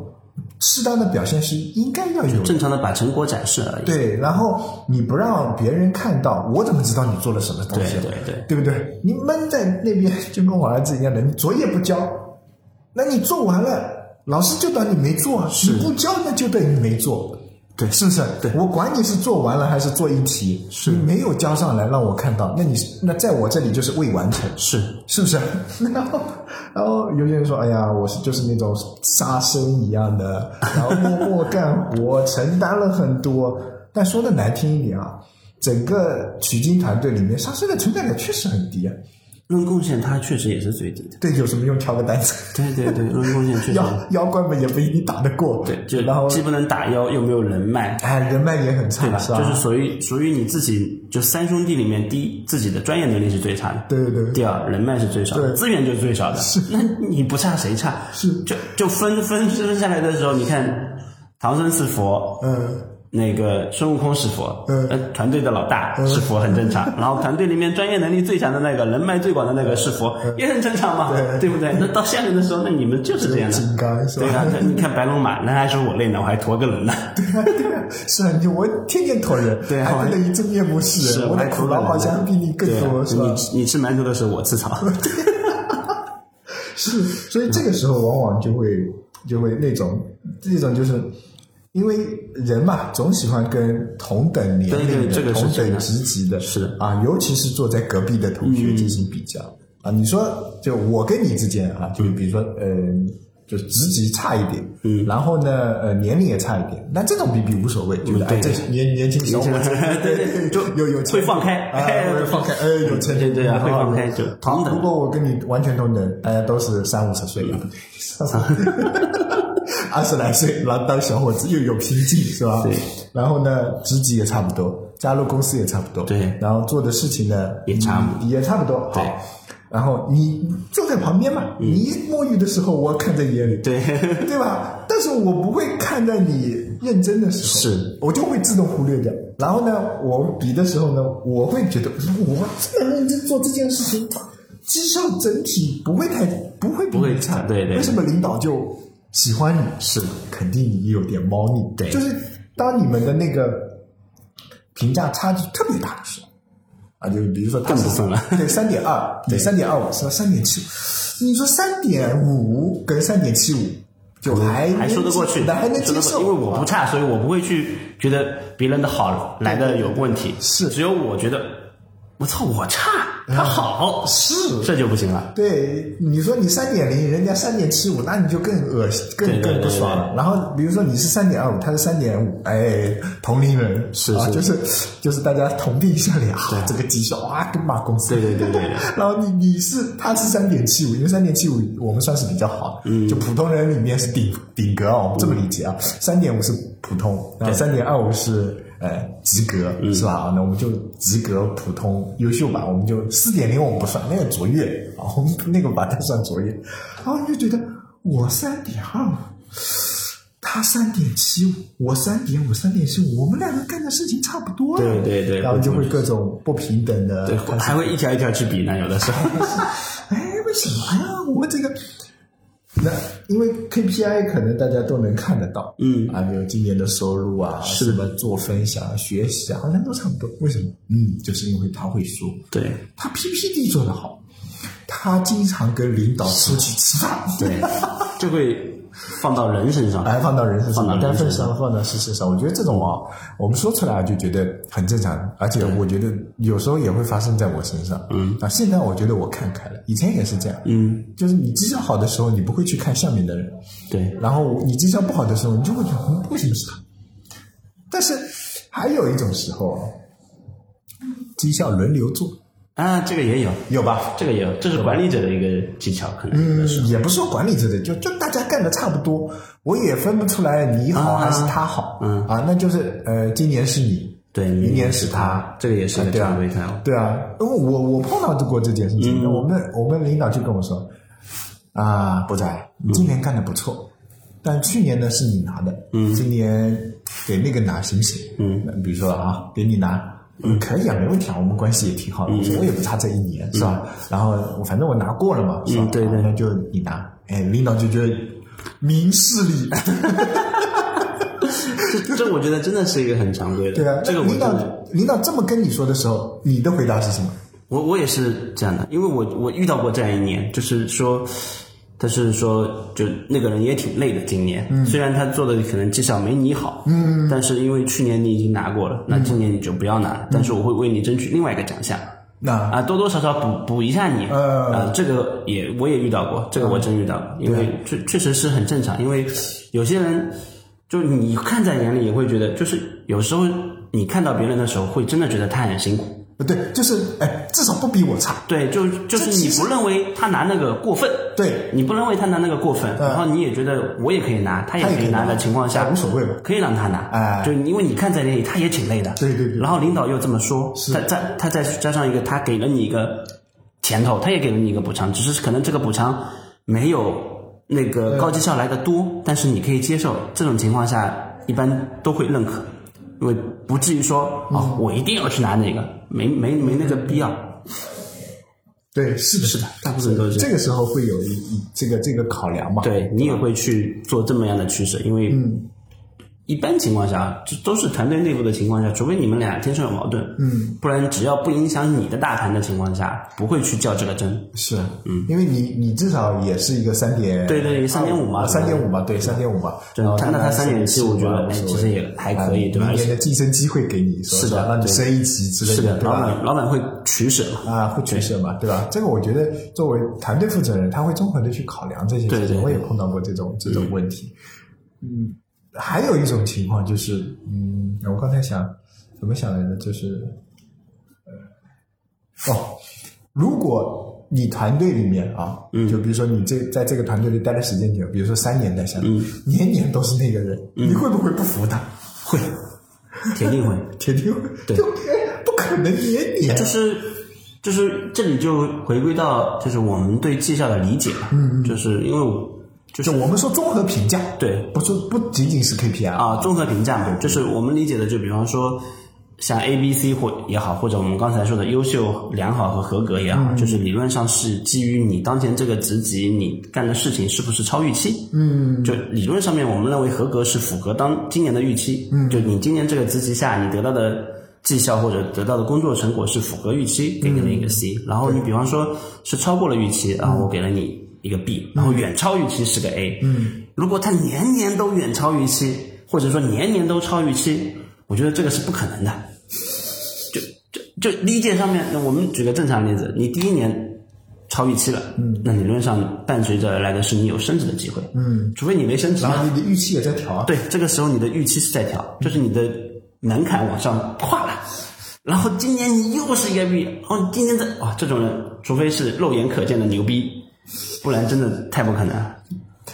Speaker 2: 适当的表现是应该要有。
Speaker 3: 正常的把成果展示而已。
Speaker 2: 对，然后你不让别人看到，我怎么知道你做了什么东西？
Speaker 3: 对对对
Speaker 2: 对不对？你闷在那边就跟我儿子一样的，你作业不交，那你做完了，老师就当你没做啊，你不交那就等于没做。
Speaker 3: 对
Speaker 2: 是不是？
Speaker 3: 对
Speaker 2: 我管你是做完了还是做一题，是你没有交上来让我看到，那你那在我这里就是未完成，
Speaker 3: 是
Speaker 2: 是不是？然后，然后有些人说：“哎呀，我是就是那种杀生一样的，然后默默干活，承担了很多。”但说的难听一点啊，整个取经团队里面，杀生的存在感确实很低啊。
Speaker 3: 论贡献，它确实也是最低的。
Speaker 2: 对，有什么用？挑个单子。
Speaker 3: 对对对，论贡献确实。
Speaker 2: 妖妖怪们也不一定打得过。
Speaker 3: 对，就
Speaker 2: 然后
Speaker 3: 既不能打妖，又没有人脉，
Speaker 2: 哎，人脉也很差，
Speaker 3: 就是属于属于你自己，就三兄弟里面，第一自己的专业能力是最差的，
Speaker 2: 对对对
Speaker 3: 第二人脉是最少的，资源就是最少的。是那你不差谁差？
Speaker 2: 是
Speaker 3: 就就分分分下来的时候，你看唐僧是佛，
Speaker 2: 嗯，
Speaker 3: 那个孙悟空是佛，
Speaker 2: 嗯
Speaker 3: 呃，团队的老大是佛很正常，然后团队里面专业能力最强的那个人脉最广的那个是佛，也很正常嘛，
Speaker 2: 对
Speaker 3: 对不对？那到下面的时候，那你们就是这样的。
Speaker 2: 金刚？
Speaker 3: 对啊，你看白龙马，那还说我累呢，我还驮个人呢。
Speaker 2: 对啊，对啊，是啊，你我天天驮人，
Speaker 3: 对啊
Speaker 2: 还不能一真面目示
Speaker 3: 是
Speaker 2: 人，我的苦劳好像比你更多，是吧？
Speaker 3: 你你吃馒头的时候，我吃草。
Speaker 2: 是，所以这个时候往往就会就会那种这种就是。因为人嘛，总喜欢跟同等年龄的、同等职级的，
Speaker 3: 是。
Speaker 2: 啊，尤其是坐在隔壁的同学进行比较、啊。你说，就我跟你之间啊，就比如说，嗯、就职级差一点，嗯，然后呢，呃，年龄也差一点，那这种比比无所谓，觉得哎，
Speaker 3: 对。
Speaker 2: 这年年轻小伙子，
Speaker 3: 对就
Speaker 2: 有有
Speaker 3: 会放开，
Speaker 2: 啊，会放开，哎，有钱，
Speaker 3: 对对啊，会放开就
Speaker 2: 好，
Speaker 3: 同等。
Speaker 2: 如果我跟你完全同等，大家都是三五十岁，二十来岁，然后当小伙子又有拼劲，是吧？
Speaker 3: 对。
Speaker 2: 然后呢，职级也差不多，加入公司也差不多，
Speaker 3: 对
Speaker 2: 然后做的事情呢
Speaker 3: 也差不
Speaker 2: 多也差不多，
Speaker 3: 对
Speaker 2: 好。然后你坐在旁边嘛，你摸鱼的时候，我看在眼里，
Speaker 3: 对
Speaker 2: 对吧？但是我不会看在你认真的时候，
Speaker 3: 是
Speaker 2: 我就会自动忽略掉。然后呢，我比的时候呢，我会觉得我这么认真做这件事情，绩效整体不会太不会比
Speaker 3: 不会
Speaker 2: 你差，
Speaker 3: 对对
Speaker 2: 为什么领导就喜欢你？是肯定你有点猫腻，
Speaker 3: 对
Speaker 2: 就是当你们的那个评价差距特别大的时候。啊，就比如说
Speaker 3: 更不分了
Speaker 2: 对，三点二，对，三点二五是三点七五，你说三点五跟三点七五，就还
Speaker 3: 还说得过去，
Speaker 2: 还能接受，
Speaker 3: 因为我不差，所以我不会去觉得别人的好来的有问题。
Speaker 2: 是
Speaker 3: 只有我觉得，我操，我差，他好，
Speaker 2: 是
Speaker 3: 这就不行了。
Speaker 2: 对，你说你三点零，人家三点七五，那你就更恶心，更更不爽了。然后比如说你是三点二五，他是三点五，哎，同龄人啊，
Speaker 3: 是啊
Speaker 2: 就是就是大家同病相怜啊，这个绩效啊，跟骂公司。
Speaker 3: 对对对对对
Speaker 2: 然后你你是他是三点七五，因为三点七五我们算是比较好，嗯，就普通人里面是顶顶格啊，我们这么理解啊，三点五是普通，然后三点二五是。呃，及格、是吧？啊那我们就及格、普通、优秀吧。我们就四点零我们不算，那个卓越啊，我们那个把它算卓越。然后你就觉得我三点二五，他三点七五，我三点五、三点七五，我们两个干的事情差不多、啊。
Speaker 3: 对对对
Speaker 2: 然后就会各种不平等的，
Speaker 3: 对，还会一条一条去比呢，有的时候。
Speaker 2: 哎，为什么呀？我们这个，那因为 KPI 可能大家都能看得到，
Speaker 3: 嗯。
Speaker 2: 啊，比如今年的收入啊，什么做分享、学习啊，好像都差不多。为什么？嗯，就是因为他会说，
Speaker 3: 对。
Speaker 2: 他 PPT 做得好，他经常跟领导出去吃饭，
Speaker 3: 对，就会放到人身上。
Speaker 2: 哎放到人身上，
Speaker 3: 放到上。
Speaker 2: 上，放到事实上，我觉得这种啊，我们说出来就觉得很正常，而且我觉得有时候也会发生在我身上。嗯。啊，现在我觉得我看开了，以前也是这样。
Speaker 3: 嗯，
Speaker 2: 就是你绩效好的时候，你不会去看下面的人，
Speaker 3: 对，
Speaker 2: 然后你绩效不好的时候，你就会觉得嗯为什么是他？但是还有一种时候啊，绩效轮流做，
Speaker 3: 啊，这个也有，
Speaker 2: 有吧？
Speaker 3: 这个也有，这是管理者的一个技巧。
Speaker 2: 嗯，也不是说管理者的，就就大家干的差不多，我也分不出来你好还是他好，
Speaker 3: 嗯
Speaker 2: 啊，那就是呃，今年是你，
Speaker 3: 对
Speaker 2: 明年是他，
Speaker 3: 这个也是个
Speaker 2: 对啊
Speaker 3: 常规态哦。
Speaker 2: 对啊，因为我我碰到过这件事情，
Speaker 3: 嗯
Speaker 2: 我们我们领导就跟我说，啊，博仔，你今年干的不错，但去年呢是你拿的，嗯，今年给那个拿行不行？嗯，比如说啊，给你拿。嗯，可以啊，没问题啊，我们关系也挺好的，我说我也不差这一年，是吧？然后我反正我拿过了嘛，是吧？
Speaker 3: 嗯对对
Speaker 2: 啊那就你拿，哎，领导就觉得明事理，
Speaker 3: 这 这我觉得真的是一个很常规的。
Speaker 2: 对啊，
Speaker 3: 这个
Speaker 2: 领导领导这么跟你说的时候，你的回答是什么？
Speaker 3: 我我也是这样的，因为我我遇到过这样一年，就是说，他是说，就那个人也挺累的，今年、
Speaker 2: 嗯。
Speaker 3: 虽然他做的可能绩效没你好，嗯，但是因为去年你已经拿过了，那今年你就不要拿了，但是我会为你争取另外一个奖项。
Speaker 2: 那。
Speaker 3: 啊，多多少少补补一下你，
Speaker 2: 呃。
Speaker 3: 啊，这个也我也遇到过，这个我真遇到过，因为确确实是很正常，因为有些人就你看在眼里也会觉得，就是有时候你看到别人的时候，会真的觉得他很辛苦。
Speaker 2: 不对，就是哎，至少不比我差。
Speaker 3: 对，就就是你不认为他拿那个过分，
Speaker 2: 对
Speaker 3: 你不认为他拿那个过分，然后你也觉得我也可以拿，他也可以拿的情况下，
Speaker 2: 无所谓吧？
Speaker 3: 可以让他拿。
Speaker 2: 哎，
Speaker 3: 就因为你看在那里，他也挺累的。
Speaker 2: 对对对。
Speaker 3: 然后领导又这么说，再再他再加上一个，他给了你一个甜头，他也给了你一个补偿，只是可能这个补偿没有那个高绩效来的多，但是你可以接受。这种情况下，一般都会认可。因为不至于说啊，我一定要去拿那个，没没没那个必要。
Speaker 2: 对，是的，
Speaker 3: 是的，大部分都是
Speaker 2: 这个时候会有一一这个这个考量嘛？
Speaker 3: 对你也会去做这么样的取舍，因为
Speaker 2: 嗯。
Speaker 3: 一般情况下，这都是团队内部的情况下，除非你们俩天生有矛盾，
Speaker 2: 嗯，
Speaker 3: 不然只要不影响你的大盘的情况下，不会去较这个真。
Speaker 2: 是，嗯，因为你你至少也是一个三点，
Speaker 3: 对对，三点五嘛，
Speaker 2: 三点五嘛，对，三点五嘛。
Speaker 3: 然后谈到他三点七，我觉得哎，其实也还可以，对吧？
Speaker 2: 明年的晋升机会给你，
Speaker 3: 是的，
Speaker 2: 让你升一级之类
Speaker 3: 的，
Speaker 2: 对吧？
Speaker 3: 老板老板会取舍
Speaker 2: 嘛，啊，会取舍嘛，对吧？这个我觉得作为团队负责人，他会综合的去考量这些事情。我也碰到过这种这种问题，嗯。还有一种情况就是，嗯，我刚才想怎么想来着，就是，呃，哦，如果你团队里面啊，嗯，就比如说你这在这个团队里待的时间久，比如说三年待下来，年年都是那个人，你会不会不服他？
Speaker 3: 会，铁定会，
Speaker 2: 铁定会，
Speaker 3: 对，
Speaker 2: 不可能年年，
Speaker 3: 就是就是这里就回归到就是我们对绩效的理解了，嗯，就是因为我。
Speaker 2: 就是我们说综合评价，
Speaker 3: 对，
Speaker 2: 不是不仅仅是 KPI
Speaker 3: 啊，综合评价嘛，就是我们理解的，就比方说像 A、B、C 或也好，或者我们刚才说的优秀、良好和合格也好，就是理论上是基于你当前这个职级你干的事情是不是超预期。
Speaker 2: 嗯，
Speaker 3: 就理论上面，我们认为合格是符合当今年的预期。嗯，就你今年这个职级下你得到的绩效或者得到的工作成果是符合预期，给你了一个 C。然后你比方说是超过了预期，然后我给了你。一个 B，然后远超预期是个 A。
Speaker 2: 嗯，
Speaker 3: 如果它年年都远超预期，或者说年年都超预期，我觉得这个是不可能的。就就就理解上面，那我们举个正常例子，你第一年超预期了，嗯，那理论上伴随着而来的是你有升值的机会，
Speaker 2: 嗯，
Speaker 3: 除非你没升值，
Speaker 2: 然后你的预期也在调，
Speaker 3: 对，这个时候你的预期是在调，就是你的门槛往上跨了。然后今年你又是一个 B，哦，今年这哇，这种人除非是肉眼可见的牛逼。不然真的太不可能，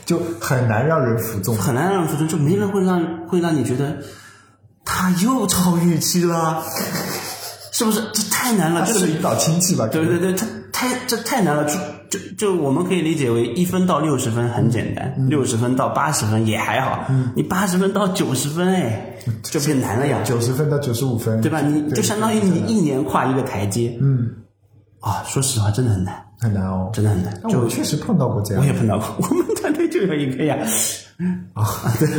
Speaker 2: 就很难让人服众，
Speaker 3: 很难让人服众，就没人会让会让你觉得他又超预期了，是不是？这太难了，就是
Speaker 2: 引导亲戚吧？
Speaker 3: 对对对，他太这太难了，就就就我们可以理解为一分到六十分很简单，六十分到八十分也还好，你八十分到九十分，哎，就变难了呀。
Speaker 2: 九十分到九十五分，
Speaker 3: 对吧？你就相当于你一年跨一个台阶，
Speaker 2: 嗯，
Speaker 3: 啊，说实话，真的很难。
Speaker 2: 很难哦，
Speaker 3: 真的很难。就
Speaker 2: 我确实碰到过这样，
Speaker 3: 我也碰到过。我们团队就有一个呀，啊，对，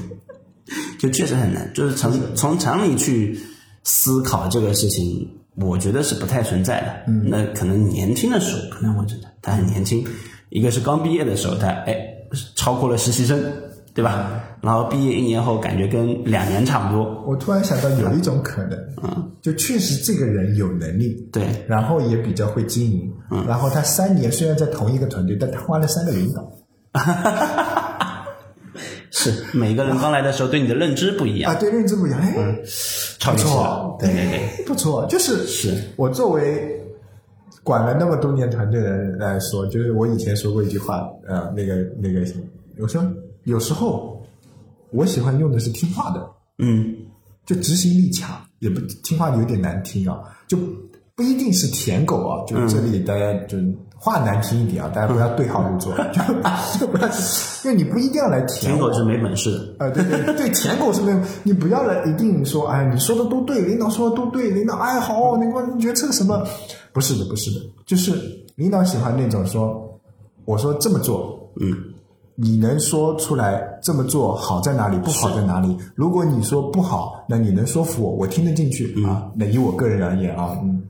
Speaker 3: 就确实很难。就是从从常理去思考这个事情，我觉得是不太存在的。
Speaker 2: 嗯，
Speaker 3: 那可能年轻的时候可能会存在，他很年轻，一个是刚毕业的时候，他哎超过了实习生。对吧？然后毕业一年后，感觉跟两年差不多。
Speaker 2: 我突然想到有一种可能，
Speaker 3: 嗯，
Speaker 2: 就确实这个人有能力，
Speaker 3: 对，
Speaker 2: 然后也比较会经营，
Speaker 3: 嗯，
Speaker 2: 然后他三年虽然在同一个团队，但他换了三个领导。
Speaker 3: 是每个人刚来的时候对你的认知不一样
Speaker 2: 啊，对认知不一样，哎，
Speaker 3: 不
Speaker 2: 错，
Speaker 3: 对对对，
Speaker 2: 不错，就是
Speaker 3: 是
Speaker 2: 我作为管了那么多年团队的人来说，就是我以前说过一句话，呃，那个那个，我说。有时候，我喜欢用的是听话的，
Speaker 3: 嗯，
Speaker 2: 就执行力强，也不听话有点难听啊，就不一定是舔狗啊，就这里大家就话难听一点啊，大家不要对号入座，就不要，因为你不一定要来舔
Speaker 3: 狗是没本事的，
Speaker 2: 啊，对对对，舔狗是没有，你不要来一定说，哎，你说的都对，领导说的都对，领导哎好，你你觉得这个什么？不是的，不是的，就是领导喜欢那种说，我说这么做，
Speaker 3: 嗯。
Speaker 2: 你能说出来这么做好在哪里，不好在哪里？如果你说不好，那你能说服我，我听得进去啊。那以我个人而言啊，嗯，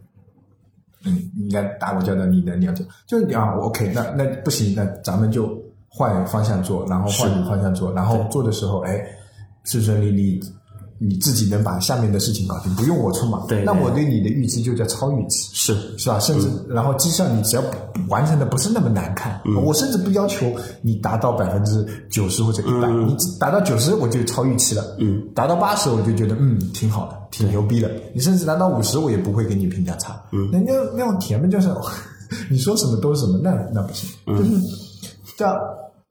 Speaker 2: 嗯，应该打我交道，你能了解，就是啊，我 OK，那那不行，那咱们就换方向做，然后换方向做，然后做的时候，哎，顺顺利利，你自己能把下面的事情搞定，不用我出马。
Speaker 3: 对对
Speaker 2: 那我对。你的预期就叫超预期。
Speaker 3: 是。
Speaker 2: 是吧？甚至、然后绩效你只要不完成的不是那么难看，我甚至不要求你达到百分之九十或者一百、你达到九十我就超预期了，嗯，达到八十我就觉得嗯挺好的，挺牛逼的。你甚至达到五十我也不会给你评价差，嗯，那那那种甜的就是 你说什么都是什么，那那不行，就是叫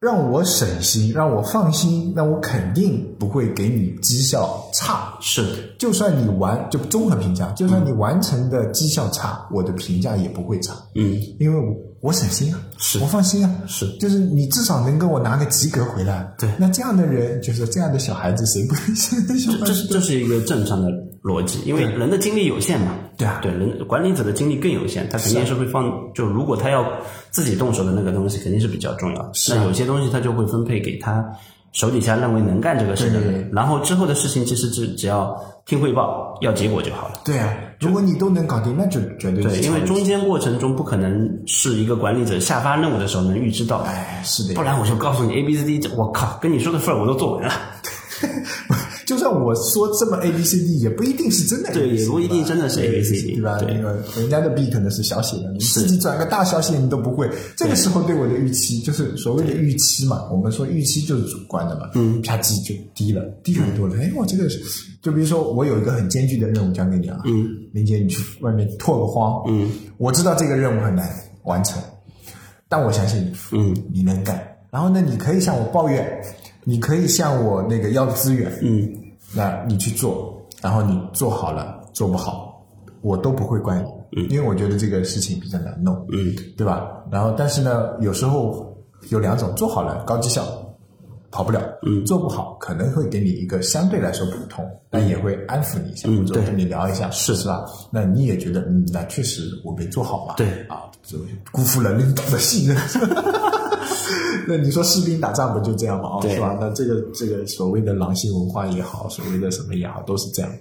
Speaker 2: 让我省心，让我放心，那我肯定不会给你绩效差，
Speaker 3: 是，
Speaker 2: 就算你完就综合评价，就算你完成的绩效差，我的评价也不会差。
Speaker 3: 嗯，
Speaker 2: 因为我我省心啊，
Speaker 3: 是
Speaker 2: 我放心啊，
Speaker 3: 是
Speaker 2: 就是你至少能给我拿个及格回来。
Speaker 3: 对
Speaker 2: 那这样的人就是这样的小孩子，谁不？
Speaker 3: 这是这是一个正常的逻辑，因为人的精力有限嘛。
Speaker 2: 对啊
Speaker 3: 对人管理者的精力更有限，他肯定是会放，就如果他要自己动手的那个东西，肯定是比较重要。
Speaker 2: 是啊
Speaker 3: 那有些东西他就会分配给他手底下认为能干这个事的
Speaker 2: 对
Speaker 3: 人，然后之后的事情其实只只要听汇报，要结果就好了。
Speaker 2: 对啊，如果你都能搞定，那就绝对
Speaker 3: 对，因为中间过程中不可能是一个管理者下发任务的时候能预知到的，
Speaker 2: 哎，是的，
Speaker 3: 不然我就告诉你 A B C D，我靠，跟你说的份儿我都做完了。
Speaker 2: 就算我说这么 A B C D，也不一定是真的 A B C
Speaker 3: 对也不一定真的是 ABCD
Speaker 2: 对吧？那个人家的 B 可能是小写的，你自己转个大小写你都不会。这个时候对我的预期，就是所谓的预期嘛，我们说预期就是主观的嘛，嗯，啪叽就低了，低很多了。哎，我这个是，就比如说我有一个很艰巨的任务交给你啊，嗯，林杰你去外面拓个荒，嗯，我知道这个任务很难完成，但我相信你，嗯，你能干。然后呢，你可以向我抱怨，你可以向我那个要资源，嗯，那你去做，然后你做好了，做不好，我都不会怪你，嗯，因为我觉得这个事情比较难弄，嗯，对吧？然后，但是呢，有时候有两种，做好了高绩效，跑不了，嗯，做不好可能会给你一个相对来说普通，但也会安抚你一下，或者
Speaker 3: 对。
Speaker 2: 跟你聊一下，是。是吧？那你也觉得，嗯，那确实我没做好嘛，
Speaker 3: 对。
Speaker 2: 啊，就辜负了领导的信任。那你说士兵打仗不就这样吗？哦，是吧？那这个这个所谓的狼性文化也好，所谓的什么也好，都是这样。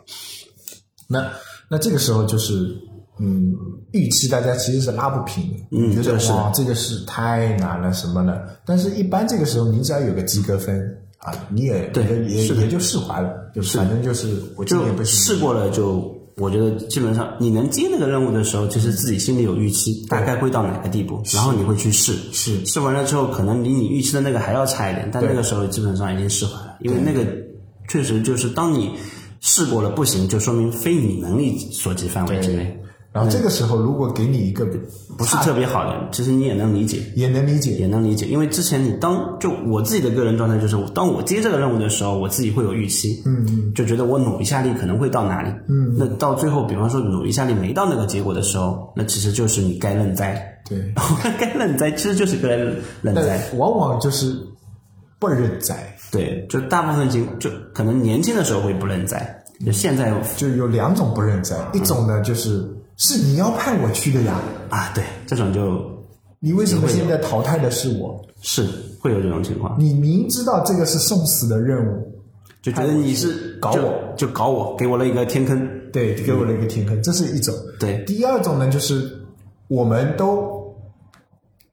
Speaker 2: 那那这个时候就是，嗯，预期大家其实是拉不平的，觉得哇，这个是太难了什么的。但是，一般这个时候你只要有个及格分啊，你也
Speaker 3: 对
Speaker 2: 也也就释怀了，就是反正就是我今
Speaker 3: 就
Speaker 2: 年不行
Speaker 3: 试过了就。我觉得基本上你能接那个任务的时候，就是自己心里有预期，大概会到哪个地步，然后你会去试。
Speaker 2: 是。
Speaker 3: 试完了之后，可能离你预期的那个还要差一点，但那个时候基本上已经释怀了，因为那个确实就是当你试过了不行，就说明非你能力所及范围之内，
Speaker 2: 然后这个时候如果给你一个
Speaker 3: 不是特别好的，其实你也能理解。
Speaker 2: 也能理解，
Speaker 3: 也能理解，因为之前你当就我自己的个人状态就是，当我接这个任务的时候，我自己会有预期，嗯嗯，就觉得我努一下力可能会到哪里，嗯，那到最后，比方说努一下力没到那个结果的时候，那其实就是你该认栽，
Speaker 2: 对。
Speaker 3: 该认栽，其实就是该认认栽，
Speaker 2: 往往就是不认栽，
Speaker 3: 对，就大部分情就可能年轻的时候会不认栽，就现在
Speaker 2: 就有两种不认栽，一种呢就是是你要派我去的呀，
Speaker 3: 啊，对，这种就
Speaker 2: 你为什么现在淘汰的是我？
Speaker 3: 是会有这种情况，
Speaker 2: 你明知道这个是送死的任务，
Speaker 3: 就觉得你是
Speaker 2: 搞我
Speaker 3: 就搞我，给我了一个天坑，
Speaker 2: 对，给我了一个天坑，这是一种。
Speaker 3: 对。
Speaker 2: 第二种呢，就是我们都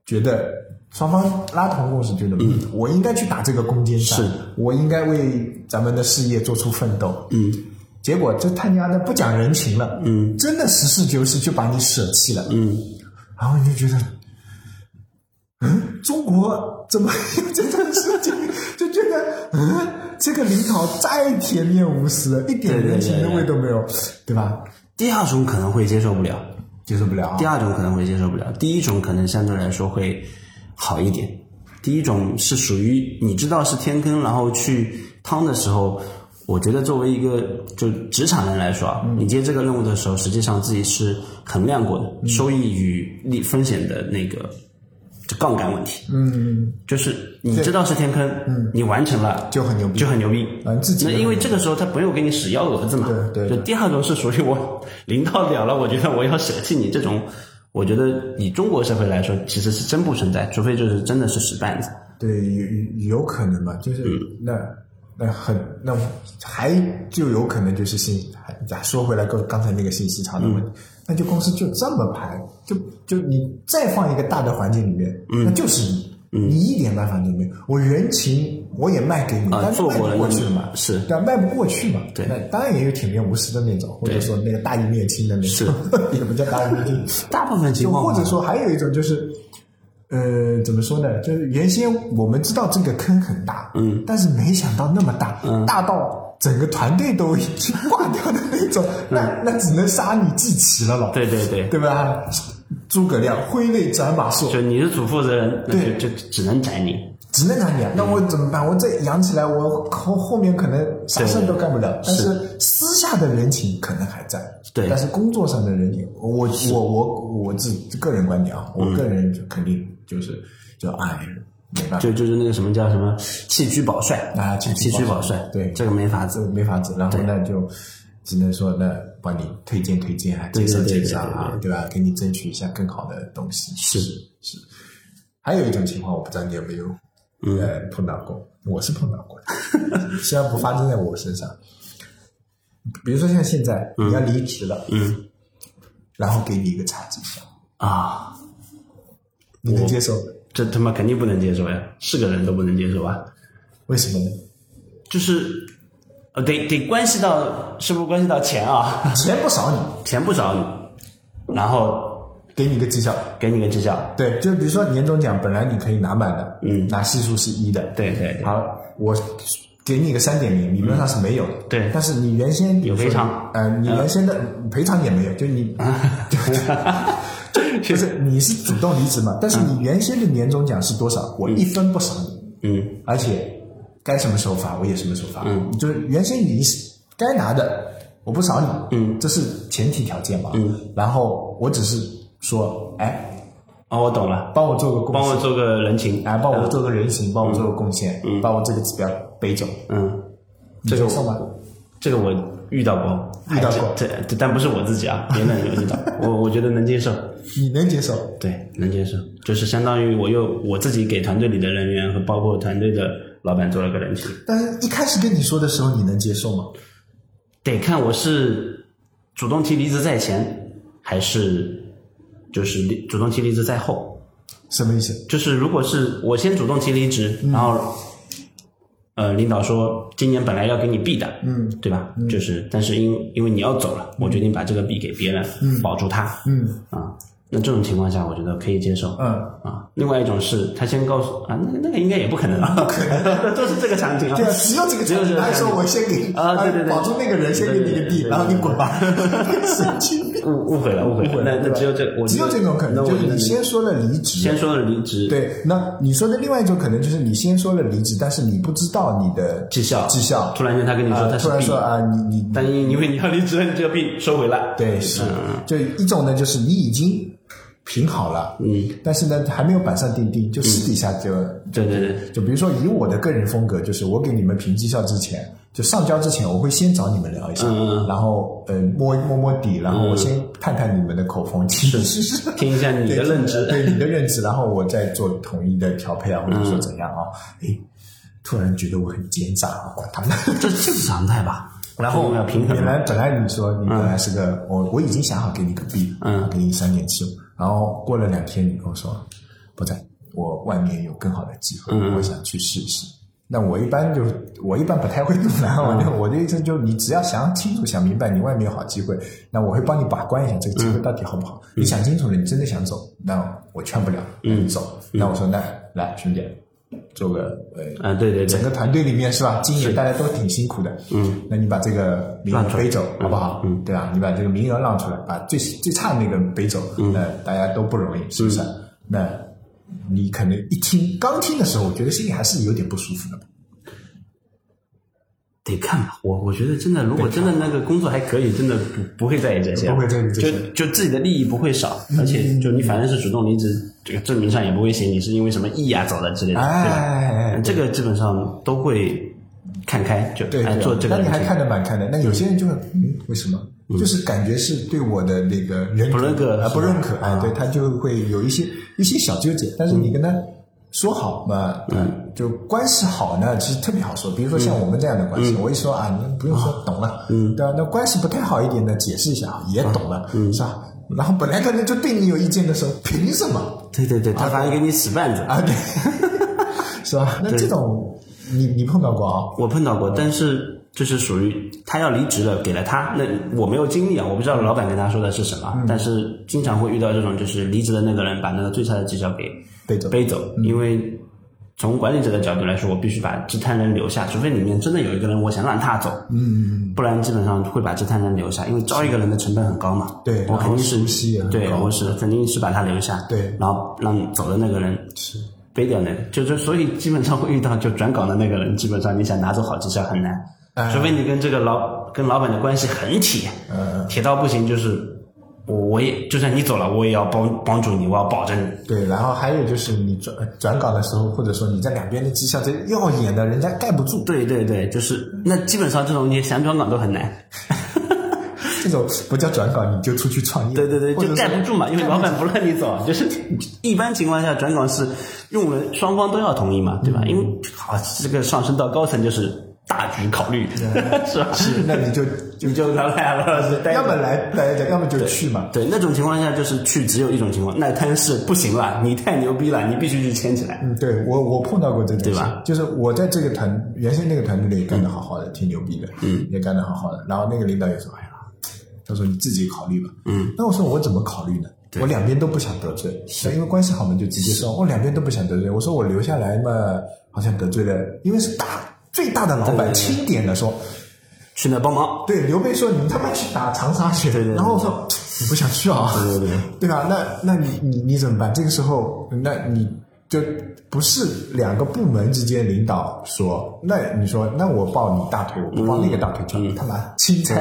Speaker 2: 觉得双方拉同共识，觉得嗯，我应该去打这个攻坚战，
Speaker 3: 是。
Speaker 2: 我应该为咱们的事业做出奋斗，嗯。结果这他娘的不讲人情了，嗯，真的实事求是就把你舍弃了，嗯，然后你就觉得，嗯，中国怎么有这种事情？就觉得，嗯，这个领导再铁面无私，一点人情的味都没有，对吧？
Speaker 3: 第二种可能会接受不了。
Speaker 2: 接受不了啊
Speaker 3: 第。二种可能会接受不了，第一种可能相对来说会好一点。第一种是属于你知道是天坑，然后去趟的时候，我觉得作为一个就职场人来说啊，你接这个任务的时候，实际上自己是衡量过的收益与利风险的那个就杠杆问题。嗯，就是你知道是天坑，嗯，你完成了
Speaker 2: 就很牛逼
Speaker 3: 就很牛逼。
Speaker 2: 嗯自己
Speaker 3: 那因为这个时候他不用给你使幺蛾子嘛。
Speaker 2: 对对对
Speaker 3: 就第二种是属于我领导了了，我觉得我要舍弃你这种，我觉得以中国社会来说，其实是真不存在，除非就是真的是使绊子。
Speaker 2: 对，有有可能吧，就是、
Speaker 3: 嗯
Speaker 2: 那那很那还就有可能就是信，还呀说回来刚刚才那个信息差的问
Speaker 3: 嗯
Speaker 2: 题，那就公司就这么排，就就你再放一个大的环境里面，那就是你，你一点办法都没有。我人情我也卖给你，
Speaker 3: 啊
Speaker 2: 但是卖不
Speaker 3: 过
Speaker 2: 去了嘛，
Speaker 3: 是
Speaker 2: 对啊，卖不过去嘛。
Speaker 3: 对
Speaker 2: 那当然也有铁面无私的那种，或者说那个大义灭亲的那种，也不叫大义灭亲。
Speaker 3: 大部分情
Speaker 2: 就
Speaker 3: 况
Speaker 2: 或者说还有一种就是，呃，怎么说呢？就是原先我们知道这个坑很大，嗯，但是没想到那么大，嗯，大到整个团队都已经挂掉的那种，那那只能杀你祭旗了了，
Speaker 3: 对对对，
Speaker 2: 对吧？诸葛亮挥泪斩马谡，
Speaker 3: 就你是主负责人，
Speaker 2: 对
Speaker 3: 就就只能斩你。
Speaker 2: 只能拿你啊！那我怎么办？我再养起来，我后后面可能啥事都干不了。但是私下的人情可能还在，
Speaker 3: 对
Speaker 2: 但是工作上的人情，我我我我自个人观点啊，我个人就肯定就是就哎，没办法，
Speaker 3: 就就是那个什么叫什么弃车保帅
Speaker 2: 啊弃
Speaker 3: 弃
Speaker 2: 车保帅对
Speaker 3: 这个没法子。
Speaker 2: 没法子。然后呢，就只能说那帮你推荐推荐啊，介绍介绍啊，对吧？给你争取一下更好的东西。
Speaker 3: 是
Speaker 2: 是。还有一种情况，我不知道你有没有
Speaker 3: 嗯
Speaker 2: 呃碰到过，我是碰到过的，虽然不发生在我身上。比如说像现在你要离职了，
Speaker 3: 嗯
Speaker 2: 然后给你一个差绩效，
Speaker 3: 啊，
Speaker 2: 你能接受？
Speaker 3: 这他妈肯定不能接受呀，是个人都不能接受啊。
Speaker 2: 为什么呢？
Speaker 3: 就是呃，得得关系到是不是关系到钱啊？
Speaker 2: 钱不少你，
Speaker 3: 钱不少你，然后
Speaker 2: 给你个绩效。
Speaker 3: 给你个绩效。
Speaker 2: 对，就比如说年终奖，本来你可以拿满的，
Speaker 3: 嗯。
Speaker 2: 拿系数是一的，
Speaker 3: 对对对。
Speaker 2: 好，我给你个三点零，理论上是没有。的，
Speaker 3: 对。
Speaker 2: 但是你原先
Speaker 3: 有赔偿。
Speaker 2: 呃，你原先的赔偿也没有，就你，就就是你是主动离职嘛，但是你原先的年终奖是多少，我一分不少你，
Speaker 3: 嗯。
Speaker 2: 而且该什么时候发我也什么时候发，
Speaker 3: 嗯，
Speaker 2: 就是原先你是该拿的我不少你，
Speaker 3: 嗯，
Speaker 2: 这是前提条件嘛，
Speaker 3: 嗯，
Speaker 2: 然后我只是说，哎，
Speaker 3: 哦，我懂了，
Speaker 2: 帮我做个贡献，
Speaker 3: 帮我做个人情。
Speaker 2: 哎，帮我做个人情，帮我做个贡献，嗯。把我这个指标背走，
Speaker 3: 嗯，
Speaker 2: 你接受吗？
Speaker 3: 这个我遇到过，
Speaker 2: 遇到过。
Speaker 3: 这这但不是我自己啊，别人有遇到，我我觉得能接受，
Speaker 2: 你能接受？
Speaker 3: 对，能接受，就是相当于我又我自己给团队里的人员和包括团队的老板做了个人情，
Speaker 2: 但是一开始跟你说的时候，你能接受吗？
Speaker 3: 得看我是主动提离职在前，还是就是离主动提离职在后。
Speaker 2: 什么意思？
Speaker 3: 就是如果是我先主动提离职，然后呃领导说今年本来要给你 B 的，嗯，对吧？就是但是因因为你要走了，我决定把这个 B 给别人，保住他，
Speaker 2: 嗯
Speaker 3: 啊，那这种情况下我觉得可以接受，
Speaker 2: 嗯，
Speaker 3: 啊，另外一种是他先告诉啊，那个那个应该也不可能啊，不可能，都是这个场景啊，
Speaker 2: 对啊，只有这个
Speaker 3: 只有
Speaker 2: 场景，他说我先给
Speaker 3: 啊对对对
Speaker 2: 保住那个人，先给你个地，
Speaker 3: 对对对
Speaker 2: 然后你滚吧，神经病。
Speaker 3: 误误会了，误会了，那那只有这，我
Speaker 2: 只有这种可能，就是你先说了离职，
Speaker 3: 先说了离职，
Speaker 2: 对，那你说的另外一种可能就是你先说了离职，但是你不知道你的
Speaker 3: 绩效
Speaker 2: 绩效，
Speaker 3: 突然间他跟你说他
Speaker 2: 突然说啊，你你
Speaker 3: 但因因为你要离职了，你这个病收回来，
Speaker 2: 对是，
Speaker 3: 嗯。
Speaker 2: 就一种呢，就是你已经评好了，
Speaker 3: 嗯，
Speaker 2: 但是呢还没有板上钉钉，就私底下就
Speaker 3: 对对对，
Speaker 2: 就比如说以我的个人风格，就是我给你们评绩效之前，就上交之前，我会先找你们聊一下，
Speaker 3: 嗯
Speaker 2: 然后呃摸摸摸底，然后我先探探你们的口风，其实是。
Speaker 3: 听一下你的认知，
Speaker 2: 对你的认知，然后我再做统一的调配啊，或者说怎样啊？诶，突然觉得我很奸诈啊，管他们。
Speaker 3: 这这是常态吧？然后我们要平衡
Speaker 2: 原，来本来你说你本来是个、我我已经想好给你个 B，
Speaker 3: 嗯。
Speaker 2: 给你三点七五，然后过了两天你跟我说不在，我外面有更好的机会，
Speaker 3: 嗯
Speaker 2: 我想去试一试。那我一般就我一般不太会这么，我
Speaker 3: 嗯
Speaker 2: 就我的意思就是你只要想清楚、想明白你外面有好机会，那我会帮你把关一下这个机
Speaker 3: 嗯
Speaker 2: 会到底好不好。你想清楚了，你真的想走，那我劝不了，那你走。那我说那来兄弟，做个呃
Speaker 3: 嗯，对对对，
Speaker 2: 整个团队里面是吧？今年大家都挺辛苦的，嗯，那你把这个名额
Speaker 3: 让出来
Speaker 2: 背走好不好？嗯，对吧？你把这个名额让出来，把最最差的那个背走，那大家都不容易，是不是？那你可能一听刚听的时候，我觉得心里还是有点不舒服的。
Speaker 3: 得看吧。我我觉得真的，如果真的那个工作还可以，真的不不会在意这些，
Speaker 2: 不会在意这些
Speaker 3: 就就自己的利益不会少，而且就你反正是主动离职，这个证明上也不会写你是因为什么意啊走了之类的，对吧？
Speaker 2: 哎，
Speaker 3: 这个基本上都会看开，就做这个
Speaker 2: 那你还看得蛮开的。那有些人就嗯，为什么？就是感觉是对我的那个人格
Speaker 3: 不认可
Speaker 2: 啊，不认可，哎，对他就会有一些一些小纠结。但是你跟他说好嘛，嗯，就关系好呢，其实特别好说。比如说像我们这样的关系，我一说啊，你不用说，懂了，嗯，对吧？那关系不太好一点的，解释一下，也懂了，是吧？然后本来可能就对你有意见的时候，凭什么
Speaker 3: 对对对，他反而给你使绊子。
Speaker 2: 啊？对，是吧？那这种你你碰到过啊？
Speaker 3: 我碰到过，但是就是属于他要离职了，给了他，那我没有经历啊，我不知道老板跟他说的是什么，但是经常会遇到这种，就是离职的那个人把那个最差的绩效给
Speaker 2: 背走
Speaker 3: 背走，因为从管理者的角度来说，我必须把这摊人留下，除非里面真的有一个人我想让他走，嗯，不然基本上会把这摊人留下，因为招一个人的成本很高嘛，
Speaker 2: 对
Speaker 3: 我肯定是对，我是肯定是把他留下，
Speaker 2: 对
Speaker 3: 然后让走的那个人
Speaker 2: 是
Speaker 3: 背掉那个，就是所以基本上会遇到就转岗的那个人，基本上你想拿走好绩效很难，
Speaker 2: 哎。
Speaker 3: 除非你跟这个老跟老板的关系很铁，
Speaker 2: 嗯。
Speaker 3: 铁到不行，就是我我也就算你走了，我也要帮帮助你，我要保证你。
Speaker 2: 对，然后还有就是你转转岗的时候，或者说你在两边的绩效这耀眼的，人家盖不住，
Speaker 3: 对对对，就是那基本上这种你想转岗都很难。
Speaker 2: 这种不叫转岗，你就出去创业。
Speaker 3: 对对对，就盖不住嘛，因为老板不让你走，就是一般情况下转岗是用人双方都要同意嘛，对吧？因为好这个上升到高层就是大局考虑，是吧？
Speaker 2: 是，那你就
Speaker 3: 你 就老板老老实待着
Speaker 2: 要么来待着，要么就去嘛。
Speaker 3: 对，那种情况下就是去只有一种情况，那摊是不行了，你太牛逼了，你必须去牵起来。
Speaker 2: 嗯，对我我碰到过这种事
Speaker 3: 对吧？
Speaker 2: 就是我在这个团原先那个团队里干得好好的，挺牛逼的，嗯，也干得好好的。然后那个领导也说：“哎呀，他说你自己考虑吧。”嗯，那我说我怎么考虑呢？我两边都不想得罪，是因为关系好嘛，就直接说，我两边都不想得罪。我说我留下来嘛，好像得罪了，因为是大最大的老板钦点的说，
Speaker 3: 去那帮忙。
Speaker 2: 对刘备说你他妈去打长沙去，
Speaker 3: 对对对
Speaker 2: 然后我说你不想去啊，
Speaker 3: 对对对
Speaker 2: 对吧？那那你你你怎么办？这个时候，那你就不是两个部门之间领导说，那你说那我抱你大腿，我不抱那个大腿，叫他妈钦差。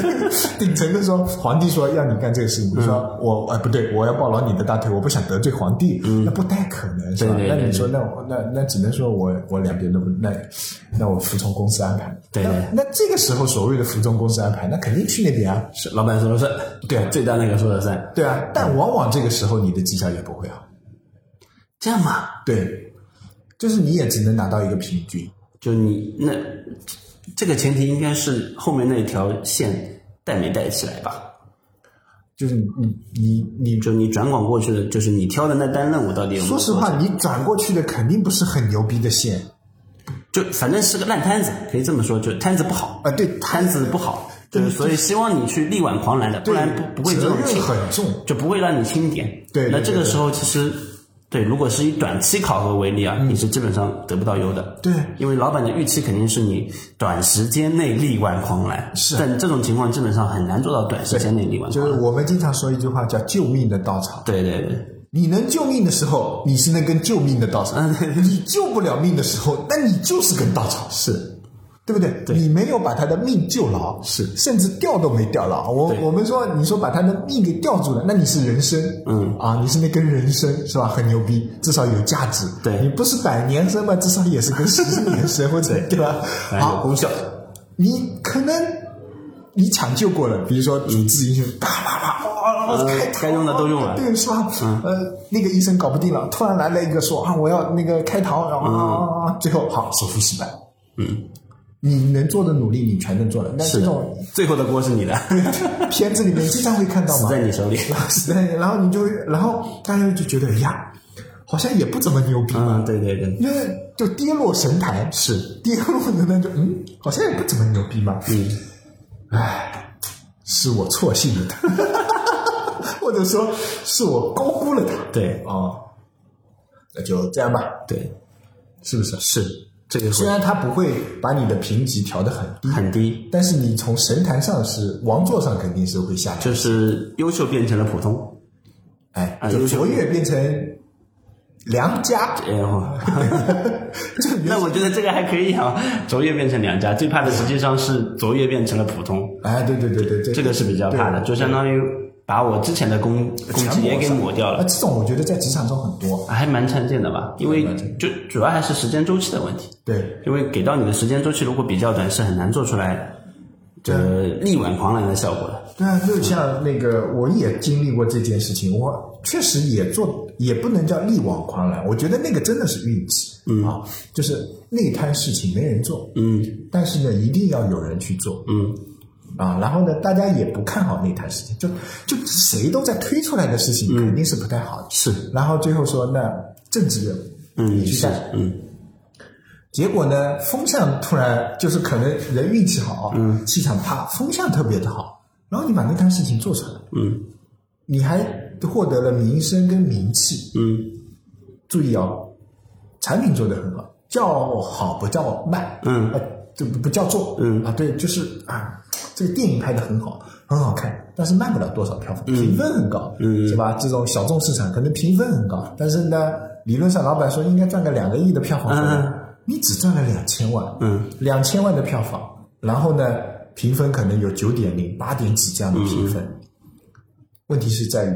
Speaker 2: 顶层的说，皇帝说要你干这个事，你说我哎不对，我要抱牢你的大腿，我不想得罪皇帝，那不太可能是吧？那你说那我那那只能说我我两边都不那那我服从公司安排。
Speaker 3: 对对
Speaker 2: 那那这个时候所谓的服从公司安排，那肯定去那边啊。
Speaker 3: 是老板说了算，
Speaker 2: 对
Speaker 3: 最大那个说了算，
Speaker 2: 对啊，但往往这个时候你的绩效也不会好。
Speaker 3: 这样嘛，
Speaker 2: 对，就是你也只能拿到一个平均。
Speaker 3: 就你那这个前提应该是后面那条线带没带起来吧？
Speaker 2: 就是你你你，
Speaker 3: 就你转广过去的，就是你挑的那单任务到底有没有？
Speaker 2: 说实话，，你转过去的肯定不是很牛逼的线
Speaker 3: 就反正是个烂摊子，可以这么说，就摊子不好
Speaker 2: 啊。对，
Speaker 3: 摊子不好，就是所以希望你去力挽狂澜的，不然不不会这种轻
Speaker 2: 很重。
Speaker 3: 就不会让你轻点。
Speaker 2: 对对
Speaker 3: 那这个时候其实，对，如果是以短期考核为例啊，你是基本上得不到优的。
Speaker 2: 对。
Speaker 3: 因为老板的预期肯定是你短时间内力挽狂澜，
Speaker 2: 是。
Speaker 3: 但这种情况基本上很难做到短时间内力挽。
Speaker 2: 就是我们经常说一句话叫“救命的稻草。
Speaker 3: 对对对，”，
Speaker 2: 你能救命的时候，你是那根救命的稻草；你救不了命的时候，那你就是根稻草，
Speaker 3: 是
Speaker 2: 对不对？你没有把他的命救牢，
Speaker 3: 是
Speaker 2: 甚至吊都没吊牢。我我们说，你说把他的命给吊住了，那你是人参，
Speaker 3: 嗯
Speaker 2: 啊，你是那根人参是吧？很牛逼，至少有价值。
Speaker 3: 对
Speaker 2: 你不是百年参嘛，至少也是根十年参或者 对吧？好，
Speaker 3: 功效。
Speaker 2: 你可能你抢救过了，比如说主治医生啪啪啪，哇，
Speaker 3: 呃
Speaker 2: 开
Speaker 3: 该用的都用了
Speaker 2: 对，是吧？呃，那个医生搞不定了，突然来了一个说啊，我要那个开膛，然后啊，最后好手术失败。
Speaker 3: 嗯，
Speaker 2: 你能做的努力，你全能做了。但
Speaker 3: 是
Speaker 2: 这种
Speaker 3: 的，最后的锅是你的，
Speaker 2: 片子里面经常会看到
Speaker 3: 死
Speaker 2: 嘛，
Speaker 3: 在你手里。
Speaker 2: 死在你，然后你就，然后大家就觉得呀，好像也不怎么牛逼嘛。
Speaker 3: 嗯，对对对，
Speaker 2: 因为就跌落神坛，
Speaker 3: 是
Speaker 2: 跌落的那就嗯，好像也不怎么牛逼嘛。
Speaker 3: 嗯，
Speaker 2: 唉，是我错信了他，或者说是我高估了他。
Speaker 3: 对
Speaker 2: 哦，那就这样吧，
Speaker 3: 对，
Speaker 2: 是不是？
Speaker 3: 是这个
Speaker 2: 虽然他不会把你的评级调得很低，
Speaker 3: 很低，
Speaker 2: 但是你从神坛上是王座上肯定是会下来，
Speaker 3: 就是优秀变成了普通。
Speaker 2: 哎，就卓越变成良家，
Speaker 3: 哎呦，那我觉得这个还可以啊，卓越变成良家，最怕的实际上是卓越变成了普通，
Speaker 2: 哎，对对对对对，
Speaker 3: 这个是比较怕的，就相当于把我之前的功功绩也给抹掉
Speaker 2: 啊，
Speaker 3: 了，
Speaker 2: 这种我觉得在职场中很多，
Speaker 3: 还蛮常见的吧？因为就主要还是时间周期的问题，
Speaker 2: 对，
Speaker 3: 因为给到你的时间周期如果比较短，是很难做出来这个力挽狂澜的效果的。
Speaker 2: 对啊，就像那个我也经历过这件事情，我确实也做，也不能叫力挽狂澜，我觉得那个真的是运气，嗯啊，就是那摊事情没人做，
Speaker 3: 嗯
Speaker 2: 但是呢，一定要有人去做，
Speaker 3: 嗯，
Speaker 2: 啊，然后呢，大家也不看好那摊事情，就就谁都在推出来的事情肯定是不太好的。
Speaker 3: 是，
Speaker 2: 然后最后说那政治任务
Speaker 3: 嗯是
Speaker 2: 你去干，
Speaker 3: 嗯。
Speaker 2: 结果呢，风向突然就是可能人运气好，嗯，气场啪，风向特别的好，然后你把那摊事情做出来，
Speaker 3: 嗯。
Speaker 2: 你还获得了名声跟名气。
Speaker 3: 嗯。
Speaker 2: 注意哦，产品做得很好，叫好不叫卖，
Speaker 3: 嗯。
Speaker 2: 呃，就不不叫做，
Speaker 3: 嗯。
Speaker 2: 啊，对，就是啊，这个电影拍得很好，很好看，但是卖不了多少票房，评分很高，
Speaker 3: 嗯
Speaker 2: 是吧？这种小众市场可能评分很高，但是呢，理论上老板说应该赚个两个亿的票房，
Speaker 3: 嗯
Speaker 2: 你只赚了两千万，
Speaker 3: 嗯，
Speaker 2: 两千万的票房，然后呢，评分可能有九点零、八点几这样的评分，问题是在于，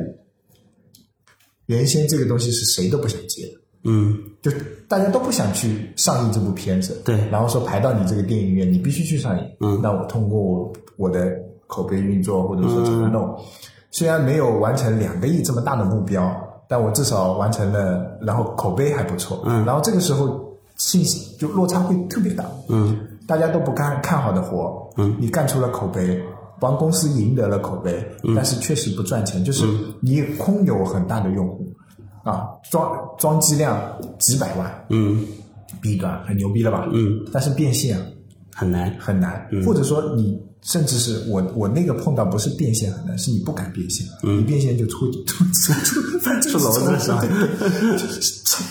Speaker 2: 原先这个东西是谁都不想接的。
Speaker 3: 嗯
Speaker 2: 就大家都不想去上映这部片子，
Speaker 3: 对
Speaker 2: 然后说排到你这个电影院，你必须去上映。
Speaker 3: 嗯
Speaker 2: 那我通过我我的口碑运作，或者说怎么弄，虽然没有完成两个亿这么大的目标，但我至少完成了，然后口碑还不错。
Speaker 3: 嗯。
Speaker 2: 然后这个时候信息就落差会特别大。
Speaker 3: 嗯。
Speaker 2: 大家都不干看好的活，
Speaker 3: 嗯，
Speaker 2: 你干出了口碑，帮公司赢得了口碑，
Speaker 3: 嗯。
Speaker 2: 但是确实不赚钱，就是你空有很大的用户，啊，装装机量几百万
Speaker 3: 嗯
Speaker 2: ，B 端很牛逼了吧？
Speaker 3: 嗯，
Speaker 2: 但是变现
Speaker 3: 很难，
Speaker 2: 很难，或者说你甚至是我我那个碰到不是变现很难，是你不敢变现，你变现就出出出出，反正
Speaker 3: 出篓子是吧
Speaker 2: 对对对就是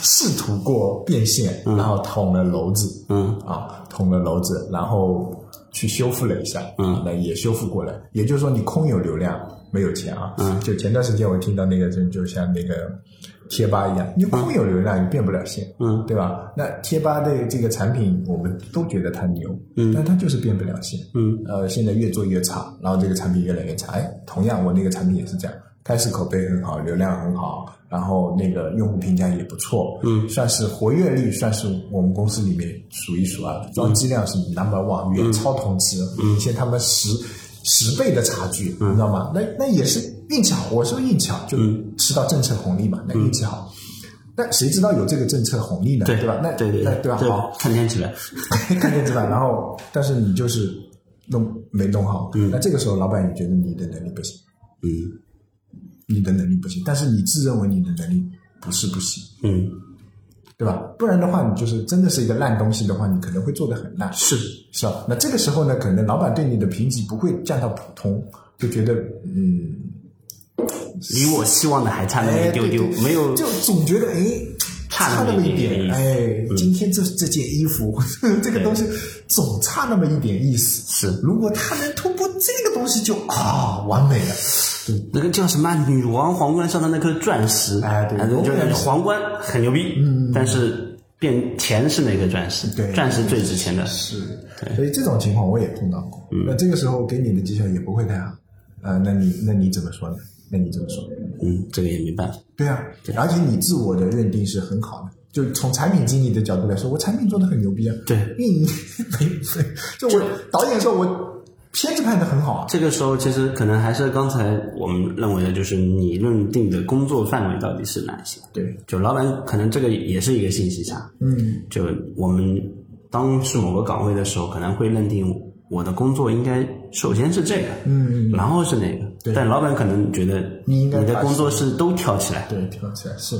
Speaker 2: 试图过变现，然后捅了篓子，
Speaker 3: 嗯
Speaker 2: 啊，捅了篓子，然后去修复了一下，
Speaker 3: 嗯
Speaker 2: 那也修复过来。也就是说，你空有流量，没有钱啊。
Speaker 3: 嗯
Speaker 2: 就前段时间我听到那个就，就像那个贴吧一样，你空有流量，你变不了现，
Speaker 3: 嗯，
Speaker 2: 对吧？那贴吧的这个产品，我们都觉得它牛，嗯，但它就是变不了现，
Speaker 3: 嗯，
Speaker 2: 呃，现在越做越差，然后这个产品越来越差。哎，同样我那个产品也是这样，开始口碑很好，流量很好，然后那个用户评价也不错，
Speaker 3: 嗯，
Speaker 2: 算是活跃率算是我们公司里面数一数二的，装机量是 number one，远超同期，现在他们十十倍的差距，你知道吗？那那也是运气好，我说运气好，就吃到政策红利嘛，那运气好。但谁知道有这个政策红利呢？
Speaker 3: 对
Speaker 2: 对吧？那
Speaker 3: 对对
Speaker 2: 那对吧？好，
Speaker 3: 看天吃饭，
Speaker 2: 看天吃饭，然后但是你就是弄没弄好，那这个时候老板也觉得你的能力不行，
Speaker 3: 嗯
Speaker 2: 你的能力不行，但是你自认为你的能力不是不行，
Speaker 3: 嗯，
Speaker 2: 对吧？不然的话，你就是真的是一个烂东西的话，你可能会做得很烂，
Speaker 3: 是，
Speaker 2: 是吧？那这个时候呢，可能老板对你的评级不会降到普通，就觉得嗯，
Speaker 3: 离我希望的还差那么
Speaker 2: 哎，
Speaker 3: 一丢丢
Speaker 2: 对对，
Speaker 3: 没有
Speaker 2: 就总觉得哎。
Speaker 3: 差
Speaker 2: 差那么一
Speaker 3: 点
Speaker 2: 点，
Speaker 3: 意思
Speaker 2: 哎，今天这这件衣服，这个东西总差那么一点意思。
Speaker 3: 是。
Speaker 2: 如果他能突破这个东西就，啊完美了。对，
Speaker 3: 那个叫什么女王皇冠上的那颗钻石，
Speaker 2: 哎对
Speaker 3: 啊就是皇冠很牛逼，嗯，但是变钱是那颗钻石，
Speaker 2: 对
Speaker 3: 钻石最值钱的，
Speaker 2: 是，所以这种情况我也碰到过。那这个时候给你的绩效也不会太好，呃，那你那你怎么说呢？那你这么说？
Speaker 3: 嗯，这个也没办法，
Speaker 2: 对啊，而且你自我的认定是很好的。就从产品经理的角度来说，我产品做的很牛逼啊。
Speaker 3: 对
Speaker 2: 运营没没，就我导演说我片子拍的很好啊。
Speaker 3: 这个时候其实可能还是刚才我们认为的，就是你认定的工作范围到底是哪些？
Speaker 2: 对，
Speaker 3: 就老板可能这个也是一个信息差，
Speaker 2: 嗯，
Speaker 3: 就我们当是某个岗位的时候，可能会认定我的工作应该首先是这个，
Speaker 2: 嗯，
Speaker 3: 然后是那个，但老板可能觉得
Speaker 2: 你应该把
Speaker 3: 你的工作室都挑起来，
Speaker 2: 对，挑起来是，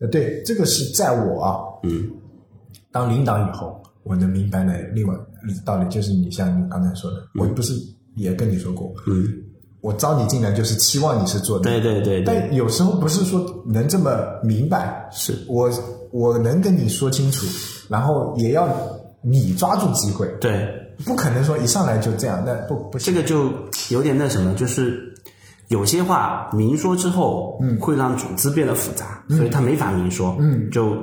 Speaker 2: 呃，对，这个是在我啊，
Speaker 3: 嗯。
Speaker 2: 当领导以后，我能明白的另外道理就是，你像你刚才说的，我不是也跟你说过，
Speaker 3: 嗯，
Speaker 2: 我招你进来就是期望你是做的，
Speaker 3: 对对对对，
Speaker 2: 但有时候不是说能这么明白，
Speaker 3: 是。
Speaker 2: 我我能跟你说清楚，然后也要你抓住机会，
Speaker 3: 对，
Speaker 2: 不可能说一上来就这样，那不不行。
Speaker 3: 这个就有点那什么，就是有些话明说之后，嗯，会让组织变得复杂，所以他没法明说，嗯，就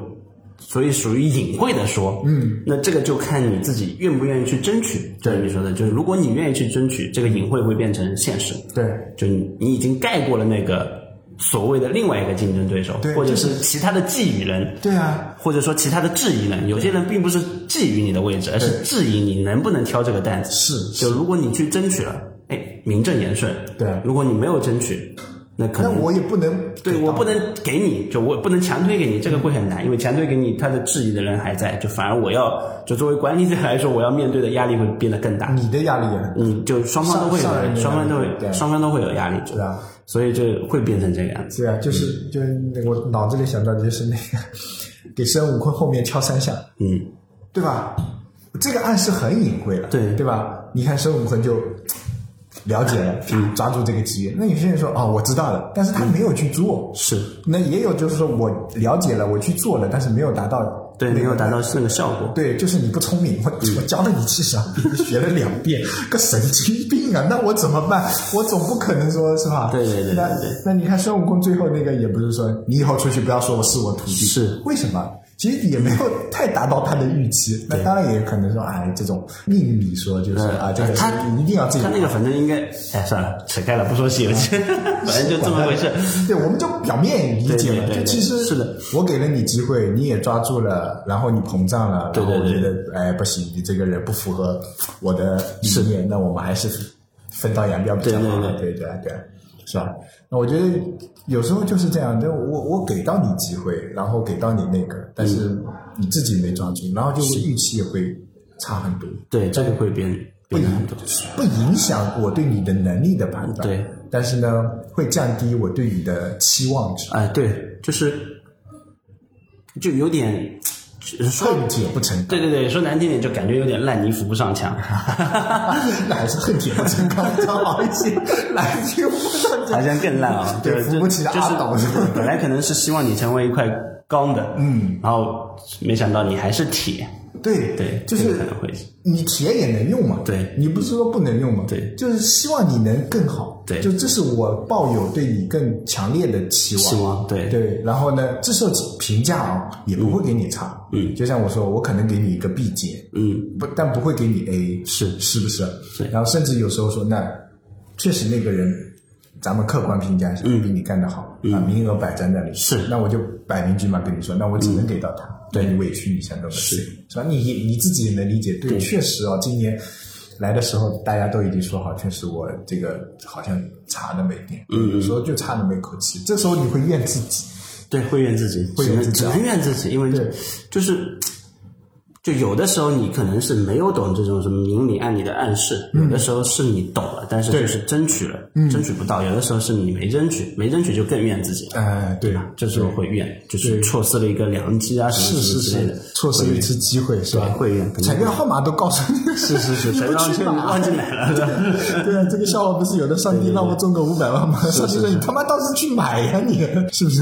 Speaker 3: 所以属于隐晦的说，嗯，那这个就看你自己愿不愿意去争取。对你说的，就是如果你愿意去争取，这个隐晦会变成现实，
Speaker 2: 对。
Speaker 3: 就你你已经盖过了那个所谓的另外一个竞争对手，
Speaker 2: 对
Speaker 3: 或者
Speaker 2: 是
Speaker 3: 是其他的觊觎人，
Speaker 2: 对啊，
Speaker 3: 或者说其他的质疑人，有些人并不是觊觎你的位置，而是质疑你能不能挑这个担子。
Speaker 2: 是
Speaker 3: 就如果你去争取了，哎，名正言顺。
Speaker 2: 对。
Speaker 3: 如果你没有争取，那可能
Speaker 2: 那我也不能
Speaker 3: 对我不能给你，就我不能强推给你，这个会很难，因为强推给你，他的质疑的人还在，就反而我要就作为管理者来说，我要面对的压力会变得更大。
Speaker 2: 你的压力也很大，
Speaker 3: 嗯，就双方都会有，双方都会，双方都会有压力，
Speaker 2: 对啊，
Speaker 3: 所以就会变成这个样子。
Speaker 2: 对啊，就是就是我脑子里想到的就是那个给孙悟空后面敲三下，
Speaker 3: 嗯，
Speaker 2: 对吧？这个暗示很隐晦了，
Speaker 3: 对
Speaker 2: 对吧？你看孙悟空就了解了，
Speaker 3: 嗯
Speaker 2: 抓住这个机遇。那有些人说哦，我知道了，但是他没有去做。
Speaker 3: 是
Speaker 2: 那也有就是说我了解了，我去做了，但是没有达到
Speaker 3: 对，没有达到那个效果。
Speaker 2: 对，就是你不聪明，我我教了你七十二遍学了两遍，个神经病啊！那我怎么办？我总不可能说是吧？
Speaker 3: 对对对对
Speaker 2: 那
Speaker 3: 对
Speaker 2: 那你看孙悟空最后那个也不是说你以后出去不要说我是我徒弟，
Speaker 3: 是
Speaker 2: 为什么？其实也没有太达到他的预期。那当然也可能说，哎，这种命理说就是啊，这个
Speaker 3: 他
Speaker 2: 一定要自己。
Speaker 3: 他那个反正应该，哎，算了，扯开了，不说西游记，反正就这么回事。
Speaker 2: 对，我们就表面理解嘛。
Speaker 3: 对对对对
Speaker 2: 就其实
Speaker 3: 是的，
Speaker 2: 我给了你机会，你也抓住了，然后你膨胀了，
Speaker 3: 对对对
Speaker 2: 然后我觉得哎不行，你这个人不符合我的理念，那我们还是分道扬镳比较好。
Speaker 3: 对对
Speaker 2: 对对对，是吧？那我觉得有时候就是这样，就我我给到你机会，然后给到你那个，但是
Speaker 3: 嗯
Speaker 2: 你自己没抓住，然后就预期也会差很多。
Speaker 3: 对，这个会变
Speaker 2: 不影
Speaker 3: 变很多。
Speaker 2: 不影响我对你的能力的判断，
Speaker 3: 对，
Speaker 2: 但是呢，会降低我对你的期望值，
Speaker 3: 哎，对，就是就有点说
Speaker 2: 恨铁不成钢，
Speaker 3: 对对对，说难听点，就感觉有点烂泥扶不上墙，
Speaker 2: 那还是恨铁不成钢比较好一些，烂泥扶不上墙。
Speaker 3: 好像更烂啊。
Speaker 2: 对
Speaker 3: 就
Speaker 2: 扶不起的
Speaker 3: 就是
Speaker 2: 阿斗是
Speaker 3: 本来可能是希望你成为一块钢的，嗯，然后没想到你还是铁，
Speaker 2: 对
Speaker 3: 对，
Speaker 2: 就是你铁也能用嘛，
Speaker 3: 对。
Speaker 2: 你不是说不能用嘛，
Speaker 3: 对。
Speaker 2: 就是希望你能更好，
Speaker 3: 对。
Speaker 2: 就这是我抱有对你更强烈的期望，
Speaker 3: 期望对。
Speaker 2: 对，然后呢，这时候评价啊也不会给你差，
Speaker 3: 嗯。
Speaker 2: 就像我说，我可能给你一个 B 减，
Speaker 3: 嗯，
Speaker 2: 不，但不会给你 A，
Speaker 3: 是。
Speaker 2: 是不是？
Speaker 3: 对
Speaker 2: 然后甚至有时候说，那确实那个人，咱们客观评价一下，比你干得好、啊，名额摆在那里，
Speaker 3: 嗯是。
Speaker 2: 那我就摆明句嘛跟你说，那我只能给到他，对你委屈一下，都？是，是吧？你你自己也能理解，对，确实啊，今年。来的时候，大家都已经说好，确实我这个好像差那么一点，嗯，有时候就差那么一口气，这时候你会怨自己，
Speaker 3: 对，会怨自己，
Speaker 2: 会怨自己啊
Speaker 3: 只能怨自己，因为
Speaker 2: 对
Speaker 3: 就是。就有的时候你可能是没有懂这种什么明里暗里的暗示，有的时候是你懂了，但是就是争取了，争取不到；有的时候是你没争取，没争取就更怨自己了。
Speaker 2: 哎，对，
Speaker 3: 这时候会怨，就是错失了一个良机啊，什么之类的
Speaker 2: 是，，错失了一次机会，是吧？
Speaker 3: 会怨
Speaker 2: 彩票号码都告诉你，
Speaker 3: 是是是，
Speaker 2: 你不去买
Speaker 3: 忘记买了？对
Speaker 2: 啊，这个笑话不是有的，上帝让我中个五百万吗？上帝说你他妈倒是去买呀，你是不是？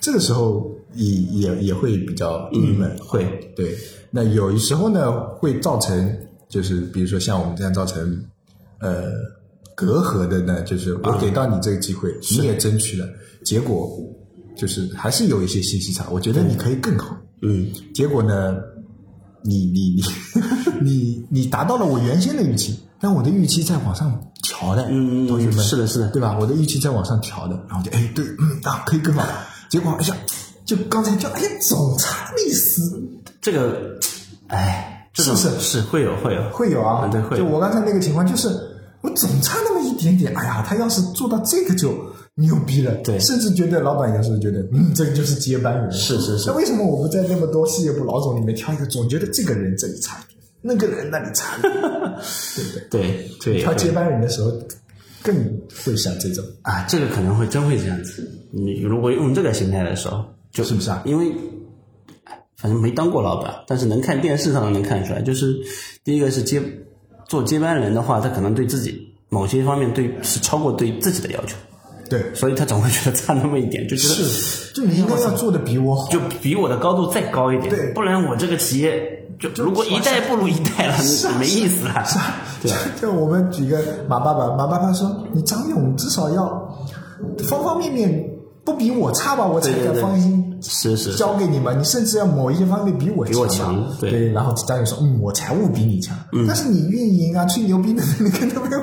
Speaker 2: 这个时候也也也会比较郁闷，
Speaker 3: 会
Speaker 2: 对。那有时候呢，会造成就是比如说像我们这样造成呃隔阂的呢，就是我给到你这个机会，你也争取了，结果就是还是有一些信息差，我觉得你可以更好，
Speaker 3: 嗯，
Speaker 2: 结果呢，你你你 你你达到了我原先的预期，但我的预期在往上调的，
Speaker 3: 嗯
Speaker 2: 同学们
Speaker 3: 是的是的。
Speaker 2: 对吧？我的预期在往上调的，然后就哎对，嗯啊可以更好，结果哎呀，就刚才就哎总差一丝，
Speaker 3: 这个，哎，这种
Speaker 2: 是不是？
Speaker 3: 是会有会有。
Speaker 2: 会有啊，
Speaker 3: 嗯对会有。
Speaker 2: 就我刚才那个情况，就是我总差那么一点点，哎呀，他要是做到这个就牛逼了，
Speaker 3: 对。
Speaker 2: 甚至觉得老板有时候觉得，嗯，这个就是接班人，
Speaker 3: 是是是。
Speaker 2: 那为什么我不在那么多事业部老总里面挑一个，总觉得这个人这里差一点，那个人那里差一点，对不对？
Speaker 3: 对对
Speaker 2: 挑接班人的时候，更会像这种，
Speaker 3: 啊，这个可能会真会这样子。你如果用这个心态的时候，就是
Speaker 2: 不是啊？
Speaker 3: 因为哎反正没当过老板，但是能看电视上能看出来，就是第一个是接做接班人的话，他可能对自己某些方面对是超过对自己的要求，
Speaker 2: 对，
Speaker 3: 所以他总会觉得差那么一点，就觉得
Speaker 2: 是，就你应该要做的比我好，
Speaker 3: 就比我的高度再高一点，
Speaker 2: 对。
Speaker 3: 不然我这个企业就如果一代不如一代了，没意思了，
Speaker 2: 是啊，
Speaker 3: 对啊
Speaker 2: 就我们举个马爸爸，马爸爸说，你张勇至少要方方面面不比我差吧，我才敢
Speaker 3: 对对。对
Speaker 2: 放心
Speaker 3: 是是是。
Speaker 2: 交给你嘛，你甚至要某一些方面比我
Speaker 3: 比我
Speaker 2: 强
Speaker 3: 对，对
Speaker 2: 然后张宇说，嗯，我财务比你强，但是你运营啊、吹牛逼的能力跟他没有，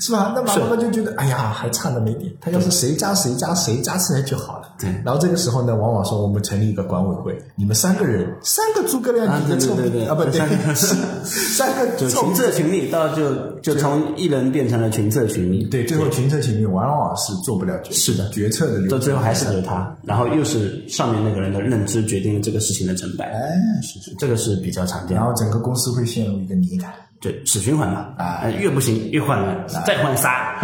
Speaker 2: 是吧？那马爸爸就觉得，哎呀，还差那么一点，他要是谁加谁加谁加起来就好了。
Speaker 3: 对。
Speaker 2: 然后这个时候呢，往往说我们成立一个管委会，你们三个人，三个诸葛亮
Speaker 3: 啊
Speaker 2: 几个臭
Speaker 3: 对对对。
Speaker 2: 逼啊，不对
Speaker 3: 三个，
Speaker 2: 臭
Speaker 3: 群策群力，到就就从一人变成了群策群力，
Speaker 2: 对，最后群策群力往往是做不了决
Speaker 3: 是的。
Speaker 2: 决策的，
Speaker 3: 到最后还是由他，然后又是上面那个人的认知决定了这个事情的成败，
Speaker 2: 哎，是是，
Speaker 3: 这个是比较常见的。
Speaker 2: 然后整个公司会陷入一个泥潭。
Speaker 3: 对，死循环嘛，啊，越不行越换人，再换仨，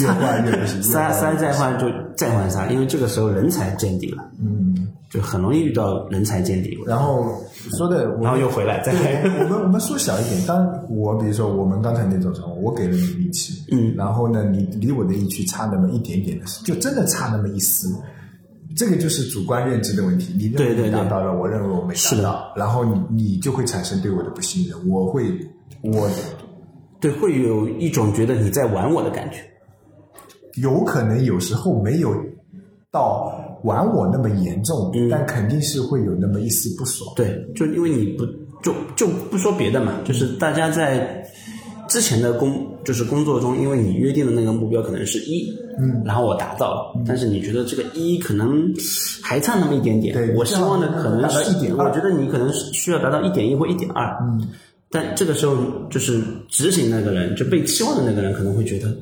Speaker 2: 越换越不行
Speaker 3: 仨仨 再换就再换仨，因为这个时候人才见底了，嗯，就很容易遇到人才见底，
Speaker 2: 然后说的，
Speaker 3: 然后又回来再。
Speaker 2: 来，我们我们缩小一点。当我比如说我们刚才那种情况，我给了你力气，嗯，然后呢，你离我的疫区差那么一点点的，就真的差那么一丝，这个就是主观认知的问题。你认为你达到了，我认为我没达到，然后你你就会产生对我的不信任，我会我
Speaker 3: 对，会有一种觉得你在玩我的感觉，
Speaker 2: 有可能有时候没有到玩我那么严重，
Speaker 3: 嗯
Speaker 2: 但肯定是会有那么一丝不爽。
Speaker 3: 对，就因为你不就就不说别的嘛，就是大家在之前的工就是工作中，因为你约定的那个目标可能是一，嗯，然后我达到了，但是你觉得这个一可能还差那么一点点，
Speaker 2: 对
Speaker 3: 我希望的可能
Speaker 2: 达到
Speaker 3: 是
Speaker 2: 1.2
Speaker 3: 我觉得你可能是需要达到一点一或一点二，嗯，但这个时候就是执行那个人就被期望的那个人可能会觉得。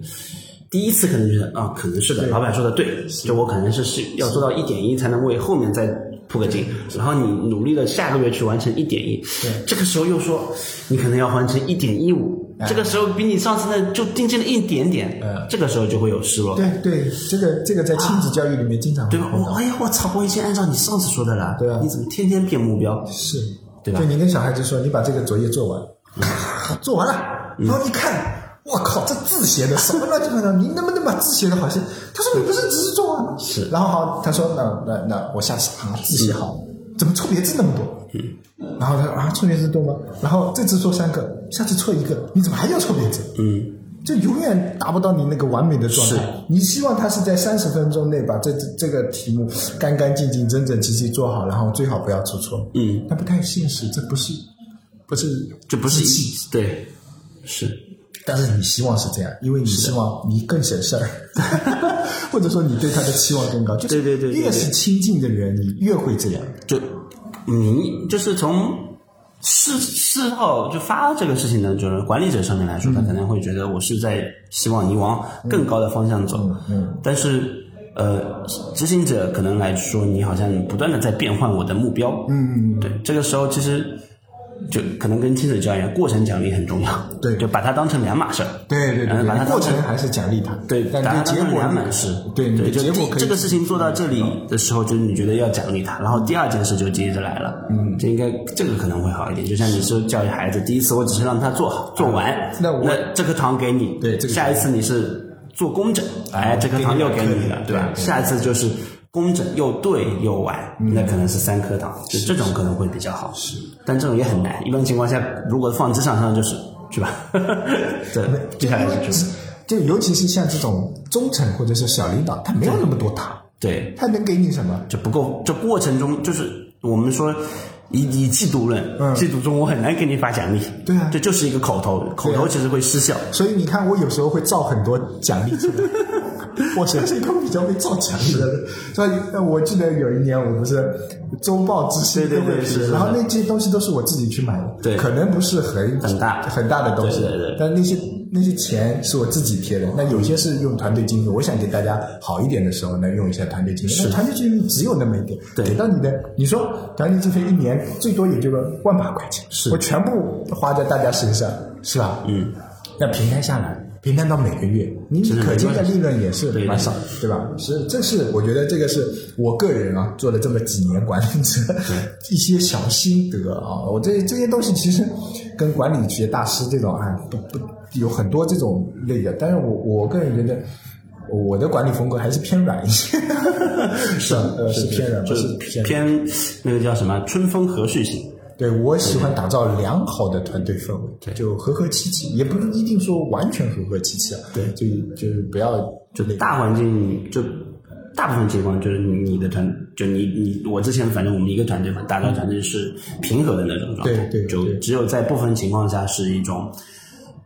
Speaker 3: 第一次可能觉得啊，可能是的，老板说的对，就我可能是是要做到一点一才能为后面再铺个劲，然后你努力的下个月去完成一点一，这个时候又说你可能要完成一点一五，这个时候比你上次那就定进了一点点，这个时候就会有失落感。
Speaker 2: 对对，这个这个在亲子教育里面经常会
Speaker 3: 对吧？
Speaker 2: 碰到。
Speaker 3: 我哎呀，我操！我已经按照你上次说的了，
Speaker 2: 对啊
Speaker 3: 你怎么天天变目标？
Speaker 2: 是，
Speaker 3: 对吧
Speaker 2: 就你跟小孩子说，你把这个作业做完，做完了，
Speaker 3: 嗯
Speaker 2: 然后一看，我靠，这字写的什么乱七八糟，你能不能把字写的好些？他说你不是只是做啊？
Speaker 3: 是
Speaker 2: 然后好，他说那那那我下次啊字写好，怎么错别字那么多？嗯，然后他说啊错别字多吗？然后这次错三个，下次错一个，你怎么还要错别字？
Speaker 3: 嗯，
Speaker 2: 就永远达不到你那个完美的状态。你希望他是在三十分钟内把这这这个题目干干净净、整整齐齐做好，然后最好不要出错。
Speaker 3: 嗯，
Speaker 2: 那不太现实，这不是不是
Speaker 3: 这不是对，是
Speaker 2: 但是你希望是这样，因为你希望你更省事儿，或者说你对他的期望更高。就是
Speaker 3: 对对对
Speaker 2: 越是亲近的人，你越会这样。
Speaker 3: 就你就是从事事后就发这个事情呢，就是管理者上面来说，他可能会觉得我是在希望你往更高的方向走，
Speaker 2: 嗯，
Speaker 3: 但是呃，执行者可能来说，你好像不断的在变换我的目标，
Speaker 2: 嗯，
Speaker 3: 对，这个时候其实就可能跟亲子教育一样，过程奖励很重要，
Speaker 2: 对
Speaker 3: 就把它当成两码事儿，
Speaker 2: 对对对
Speaker 3: 嗯把它，
Speaker 2: 过程还是奖励他，
Speaker 3: 对，
Speaker 2: 但
Speaker 3: 把它当成
Speaker 2: 对结果
Speaker 3: 两码事。
Speaker 2: 对
Speaker 3: 对，就
Speaker 2: 结果可以
Speaker 3: 这个事情做到这里的时候，就是你觉得要奖励他，然后第二件事就接着来了。嗯，这应该这个可能会好一点。就像你说教育孩子，第一次我只是让他做好做完，
Speaker 2: 那我
Speaker 3: 这颗糖给你，
Speaker 2: 对这个
Speaker 3: 下一次你是做工整，哎，这颗糖又给你了，对吧？下一次就是工整又对又完，那可能是三颗糖，就这种可能会比较好。是，但这种也很难。一般情况下，如果放职场上就是是吧？对，接下来是就是
Speaker 2: 就尤其是像这种中层或者是小领导，他没有那么多糖，
Speaker 3: 对。
Speaker 2: 他能给你什么？
Speaker 3: 就不够。这过程中，就是我们说以以季度论，季度中我很难给你发奖励。
Speaker 2: 嗯对啊
Speaker 3: 这就是一个口头，口头其实会失效。
Speaker 2: 所以你看，我有时候会造很多奖励出来。我是一个比较会造奖励的人，所以呃我记得有一年我不是周报之星
Speaker 3: 对对对
Speaker 2: 然后那些东西都是我自己去买的，
Speaker 3: 对
Speaker 2: 可能不是很
Speaker 3: 很大
Speaker 2: 很大的东西，
Speaker 3: 对对对
Speaker 2: 但那些那些钱是我自己贴的，那有些是用团队经费，我想给大家好一点的时候呢，用一下团队经费，那团队经费只有那么一点，
Speaker 3: 对
Speaker 2: 给到你的，你说团队经费一年最多也就个万把块钱，
Speaker 3: 是
Speaker 2: 我全部花在大家身上，是吧？嗯，那平摊下来，平摊到每个月，你可见的利润也是
Speaker 3: 对
Speaker 2: 蛮少，对吧？是，这是我觉得这个是我个人啊做了这么几年管理者 一些小心得啊。我这这些东西其实跟管理学大师这种啊不不有很多这种类的，但是我我个人觉得。我的管理风格还是偏软一些，是 呃是偏软，不
Speaker 3: 就是
Speaker 2: 偏
Speaker 3: 那个叫什么春风和煦型。
Speaker 2: 对我喜欢打造良好的团队氛围，就和和气气，也不一定说完全和和气气啊，
Speaker 3: 对。
Speaker 2: 就就是不要就那个。
Speaker 3: 大环境就大部分情况就是你你的团，就你你我之前反正我们一个团队嘛，打造团队是平和的那种状态，
Speaker 2: 对对对。
Speaker 3: 就只有在部分情况下是一种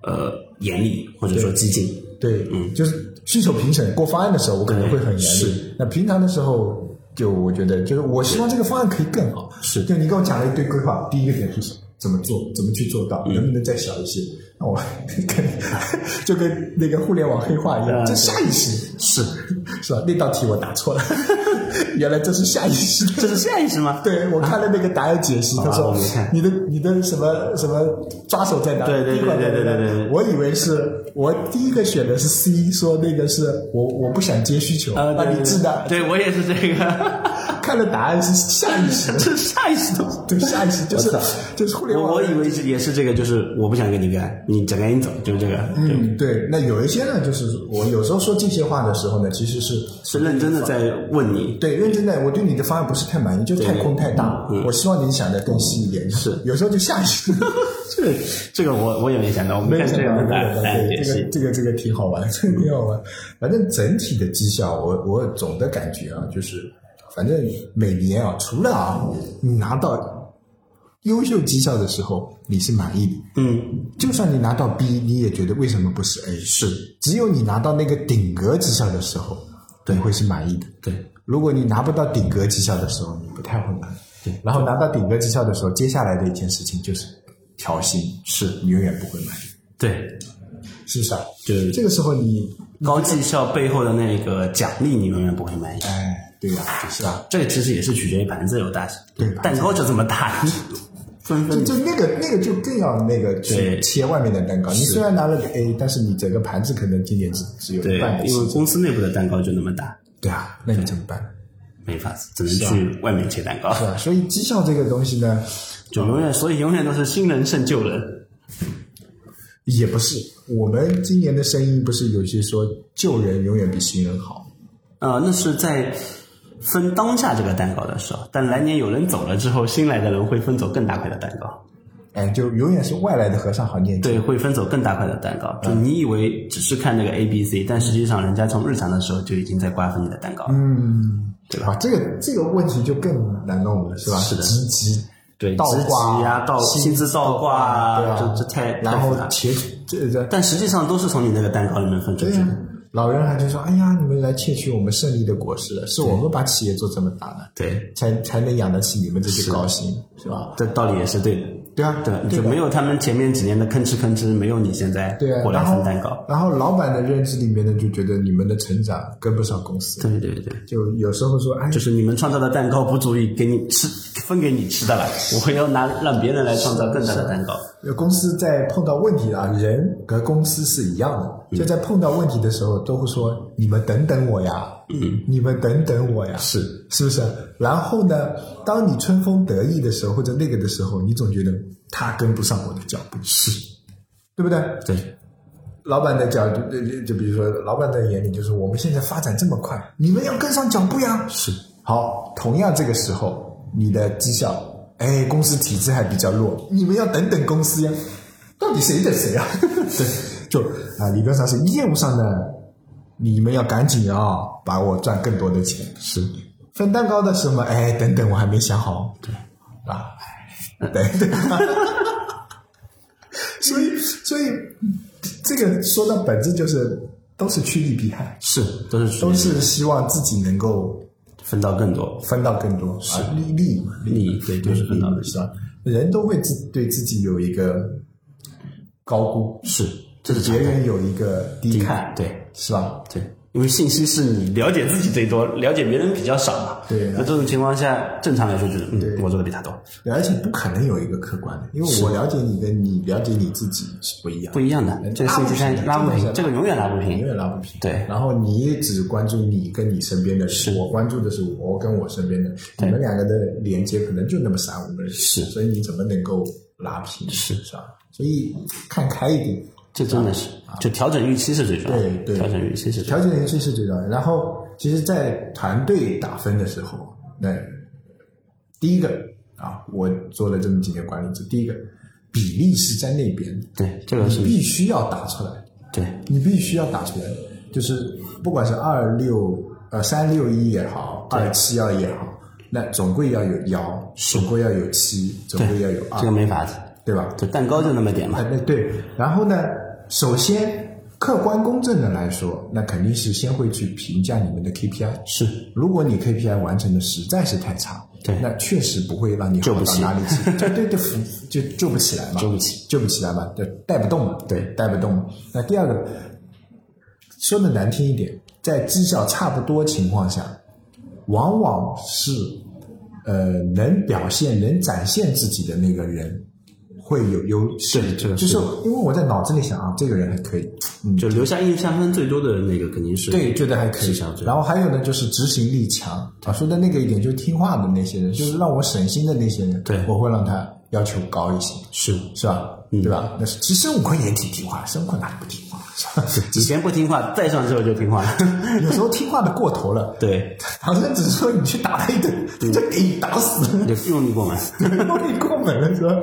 Speaker 3: 呃严厉或者说激进，
Speaker 2: 对，嗯，就是需求评审过方案的时候，我可能会很严厉。
Speaker 3: 是。
Speaker 2: 那平常的时候，就我觉得，就是我希望这个方案可以更好。
Speaker 3: 是
Speaker 2: 就你跟我讲了一堆规划，第一个点是什么？怎么做？怎么去做
Speaker 3: 嗯
Speaker 2: 到？能不能再小一些？那 我跟就跟那个互联网黑化一样，
Speaker 3: 啊
Speaker 2: 这下意识
Speaker 3: 是
Speaker 2: 是吧？那道题我答错了，原来这是下意识的。
Speaker 3: 这是下意识吗？
Speaker 2: 对，我看了那个答案解析，他说你的你的什么什么抓手在哪？
Speaker 3: 对对对对对对对
Speaker 2: 我以为是我第一个选的是 C，说那个是我我不想接需求，
Speaker 3: 啊，
Speaker 2: 那你知道？
Speaker 3: 对我也是这个，
Speaker 2: 看了答案是下意识的，
Speaker 3: 这是下意识的。
Speaker 2: 对，下意识就是就是互联网。
Speaker 3: 我我以为是也是这个，就是我不想跟你干，你赶赶紧走，就是这个，
Speaker 2: 嗯，对，那有一些呢，就是我有时候说这些话的时候呢，其实是
Speaker 3: 是认真的在问你，
Speaker 2: 对认真的，我对你的方案不是太满意，就太空太大，我希望你想的更细一点。
Speaker 3: 是
Speaker 2: 有时候就下意识。
Speaker 3: 这个这个我我也没想到，我们看这样的答案答案解
Speaker 2: 对，这个，这个这个挺好玩，这个挺好玩。反正整体的绩效，我我总的感觉啊，就是反正每年啊，除了啊，你拿到优秀绩效的时候，你是满意的。
Speaker 3: 嗯，
Speaker 2: 就算你拿到 B，你也觉得为什么不是 A？
Speaker 3: 是
Speaker 2: 只有你拿到那个顶格绩效的时候，你会是满意的。
Speaker 3: 对
Speaker 2: 如果你拿不到顶格绩效的时候，你不太会满意。
Speaker 3: 对
Speaker 2: 然后拿到顶格绩效的时候，接下来的一件事情就是调薪，
Speaker 3: 是
Speaker 2: 你永远不会满意，
Speaker 3: 对，
Speaker 2: 是不是啊？
Speaker 3: 就是
Speaker 2: 这个时候你，
Speaker 3: 高绩效背后的那个奖励，你永远不会满意。
Speaker 2: 哎，对呀、是吧？
Speaker 3: 这个其实也是取决于盘子有大小，
Speaker 2: 对
Speaker 3: 蛋糕就这么大，分分
Speaker 2: 就就那个那个就更要那个去切外面的蛋糕。你虽然拿了个 A，但是你整个盘子可能今年只只有一半，的
Speaker 3: 因为。公司内部的蛋糕就那么大，
Speaker 2: 对啊，那你怎么办？
Speaker 3: 没法子，只能去外面切蛋糕，
Speaker 2: 是啊？所以绩效这个东西呢，
Speaker 3: 就永远，所以永远都是新人胜旧人。
Speaker 2: 也不是。我们今年的声音不是有些说旧人永远比新人好，
Speaker 3: 呃，那是在分当下这个蛋糕的时候，但来年有人走了之后，新来的人会分走更大块的蛋糕，
Speaker 2: 哎，就永远是外来的和尚好念经。
Speaker 3: 对，会分走更大块的蛋糕。就你以为只是看那个 A、B、C，但实际上人家从日常的时候就已经在瓜分你的蛋糕了。
Speaker 2: 嗯，
Speaker 3: 对吧
Speaker 2: 啊，这个这个问题就更难弄了，是吧？
Speaker 3: 是的
Speaker 2: 积极
Speaker 3: 对，
Speaker 2: 倒
Speaker 3: 职
Speaker 2: 挂
Speaker 3: 级呀、倒薪资倒挂这这太
Speaker 2: 然后切这这
Speaker 3: 但实际上都是从你那个蛋糕里面分出、去的。
Speaker 2: 老人还就说：“哎呀，你们来窃取我们胜利的果实了，是我们把企业做这么大的，
Speaker 3: 对，
Speaker 2: 才才能养得起你们这些高薪，是吧
Speaker 3: 这道理也是对的。？”
Speaker 2: 对啊，
Speaker 3: 对，
Speaker 2: 对
Speaker 3: 就没有他们前面几年的吭哧吭哧，没有你现在
Speaker 2: 对啊，
Speaker 3: 过来分蛋糕。
Speaker 2: 然后老板的认知里面呢，就觉得你们的成长跟不上公司，
Speaker 3: 对对对，
Speaker 2: 就有时候说：“哎，
Speaker 3: 就是你们创造的蛋糕不足以给你吃分给你吃的了，我要拿让别人来创造更大的蛋糕。
Speaker 2: 公司在碰到问题啊，人和公司是一样的，就在碰到问题的时候，都会说：“你们等等我呀，嗯，你们等等我呀。”
Speaker 3: 是
Speaker 2: 是不是？然后呢，当你春风得意的时候，或者那个的时候，你总觉得他跟不上我的脚步，是，对不对？
Speaker 3: 对，
Speaker 2: 老板的角度，就就就比如说，老板的眼里就是我们现在发展这么快，你们要跟上脚步呀。
Speaker 3: 是
Speaker 2: 好，同样这个时候，你的绩效，哎，公司体制还比较弱，你们要等等公司呀。到底谁等谁啊？对，就啊，理论上是业务上呢，你们要赶紧啊，把我赚更多的钱。
Speaker 3: 是，
Speaker 2: 分蛋糕的时候嘛，哎，等等，我还没想好。对，啊，哎等等。所以，所以这个说到本质就是都是趋利避害，
Speaker 3: 是都是
Speaker 2: 都是希望自己能够
Speaker 3: 分到更多。
Speaker 2: 分到更多是，利利嘛，
Speaker 3: 利益对就是分到
Speaker 2: 利。益是吧？人都会自对自己有一个高估，
Speaker 3: 是，这是
Speaker 2: 别人有一个低
Speaker 3: 低
Speaker 2: 看，
Speaker 3: 对。
Speaker 2: 是吧？
Speaker 3: 对，因为信息是你了解自己最多，了解别人比较少嘛。
Speaker 2: 对
Speaker 3: 那这种情况下，正常来说就是，嗯，我做的比他多，
Speaker 2: 对而且不可能有一个客观的，因为我了解你跟你了解你自己是不一样
Speaker 3: 不。一样的。这个信息差拉不平，这个永远拉不平永。
Speaker 2: 远拉不平。
Speaker 3: 对
Speaker 2: 然后你只关注你跟你身边的人，我关注的是我跟我身边的，你们两个的连接可能就那么三五个人，
Speaker 3: 是
Speaker 2: 所以你怎么能够拉平？是是吧？所以看开一点，
Speaker 3: 这真的是，就调整预期是最重要的。
Speaker 2: 对对
Speaker 3: 调整预期是
Speaker 2: 调整预期是最重要的。然后，其实，在团队打分的时候，那第一个啊，我做了这么几年管理者，第一个比例是在那边的，
Speaker 3: 对，这个是
Speaker 2: 你必须要打出来。
Speaker 3: 对
Speaker 2: 你必须要打出来，就是不管是二六呃呃三六一也好，二七二也好，那总归要有幺，总归要有七，总归要有二，
Speaker 3: 这个没法子，
Speaker 2: 对吧？
Speaker 3: 就蛋糕就那么点嘛
Speaker 2: 对。然后呢，首先客观公正的来说，那肯定是先会去评价你们的 KPI。
Speaker 3: 是，
Speaker 2: 如果你 KPI 完成的实在是太差，
Speaker 3: 对。
Speaker 2: 那确实不会让你好到哪里去，就对对，扶就救不起来嘛，
Speaker 3: 救不起，
Speaker 2: 救不起来嘛，就带不动嘛，
Speaker 3: 对。
Speaker 2: 带不动嘛。那第二个，说的难听一点，在绩效差不多情况下，往往是呃能表现、能展现自己的那个人会有优势。就是是因为我在脑子里想啊，这个人还可以，嗯，
Speaker 3: 就留下印象分最多的那个肯定是
Speaker 2: 对，觉得还可以。然后还有呢，就是执行力强啊，说的那个一点就是听话的那些人，就是让我省心的那些人，
Speaker 3: 对。
Speaker 2: 我会让他要求高一些，
Speaker 3: 是。
Speaker 2: 是吧？对吧？那是其实孙悟空也挺听话，孙悟空哪里不听话？
Speaker 3: 以前不听话，再上之后就听话了。
Speaker 2: 有时候听话的过头了，
Speaker 3: 对，
Speaker 2: 唐僧只是说你去打他一顿，他就给你打死了。
Speaker 3: 用力过猛。
Speaker 2: 用力过猛了是吧？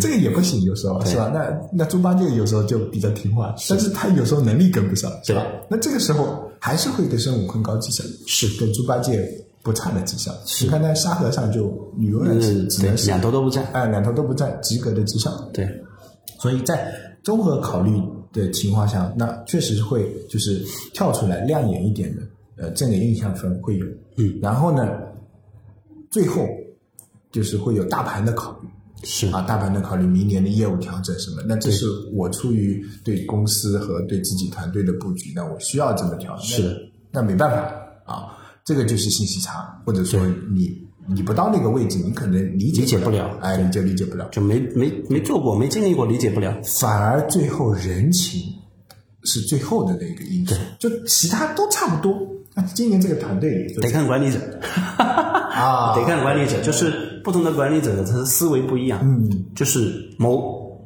Speaker 2: 这个也不行，有时候是吧？那那猪八戒有时候就比较听话，但是他有时候能力跟不上，是吧？那这个时候还是会给孙悟空高绩效，
Speaker 3: 是
Speaker 2: 跟猪八戒不差的绩效。你看那沙和尚就你永远是只能，是
Speaker 3: 两头都不占。
Speaker 2: 哎两头都不占及格的绩效。
Speaker 3: 对，
Speaker 2: 所以在综合考虑的情况下，那确实会就是跳出来亮眼一点的，呃，正的印象分会有，
Speaker 3: 嗯，
Speaker 2: 然后呢，最后就是会有大盘的考虑。
Speaker 3: 是。
Speaker 2: 啊，大盘的考虑明年的业务调整什么，那这是我出于对公司和对自己团队的布局，那我需要这么调。
Speaker 3: 是。的，
Speaker 2: 那没办法啊，这个就是信息差，或者说你你不到那个位置，你可能理解
Speaker 3: 理解不了。
Speaker 2: 哎，理解理解不了，
Speaker 3: 就没没没做过，没经历过，理解不了。
Speaker 2: 反而最后人情是最后的那个因素，就其他都差不多。那今年这个团队里
Speaker 3: 得看管理者，
Speaker 2: 啊，
Speaker 3: 得看管理者，就是不同的管理者的他的思维不一样。
Speaker 2: 嗯。
Speaker 3: 就是谋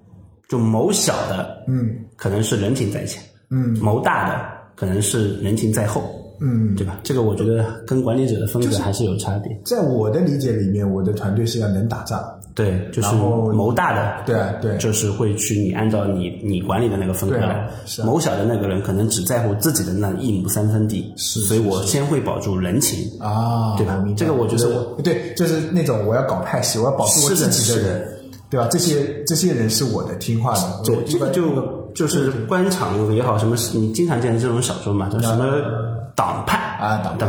Speaker 3: 就谋小的，
Speaker 2: 嗯。
Speaker 3: 可能是人情在前；
Speaker 2: 嗯。
Speaker 3: 谋大的可能是人情在后，
Speaker 2: 嗯，
Speaker 3: 对吧？这个我觉得跟管理者的风格还是有差别。
Speaker 2: 在我的理解里面，我的团队是要能打仗。
Speaker 3: 对，就是
Speaker 2: 然后
Speaker 3: 谋大的，
Speaker 2: 对啊对
Speaker 3: 就是会去你按照你你管理的那个风格来。
Speaker 2: 是啊
Speaker 3: 谋小的那个人可能只在乎自己的那一亩三分地，
Speaker 2: 是
Speaker 3: 所以我先会保住人情。
Speaker 2: 啊，
Speaker 3: 对吧这个我觉得
Speaker 2: 我对，就是那种我要搞派系，我要保护我
Speaker 3: 的
Speaker 2: 自己的人，对吧？这些这些人是我的听话的，
Speaker 3: 对，这个就就是官场也好，什么你经常见的这种小说嘛，叫什么党派
Speaker 2: 啊党党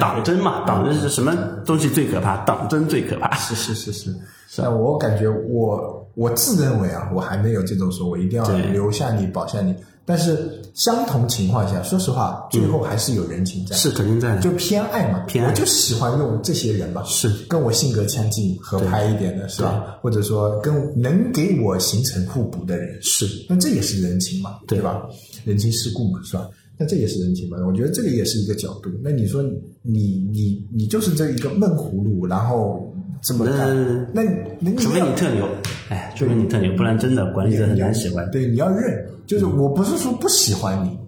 Speaker 3: 党争嘛，党争是什么东西最可怕？党争最可怕。
Speaker 2: 是是是是。那我感觉我我自认为啊，我还没有这种说我一定要
Speaker 3: 对
Speaker 2: 留下你保下你，但是相同情况下，说实话，最后还是有人情在，
Speaker 3: 是肯定在的，
Speaker 2: 就偏爱嘛，
Speaker 3: 偏爱。
Speaker 2: 我就喜欢用这些人嘛，
Speaker 3: 是。
Speaker 2: 跟我性格相近、合拍一点的，是吧？或者说跟能给我形成互补的人，
Speaker 3: 是。
Speaker 2: 那这也是人情嘛，
Speaker 3: 对。
Speaker 2: 对吧？人情世故嘛，是吧？那这也是人情嘛，我觉得这个也是一个角度。那你说你你你就是这一个闷葫芦，然后这么干，
Speaker 3: 嗯
Speaker 2: 那那你
Speaker 3: 除非你特牛，哎，除非你特牛，不然真的管理者很难喜欢。
Speaker 2: 对，你要认，就是我不是说不喜欢你，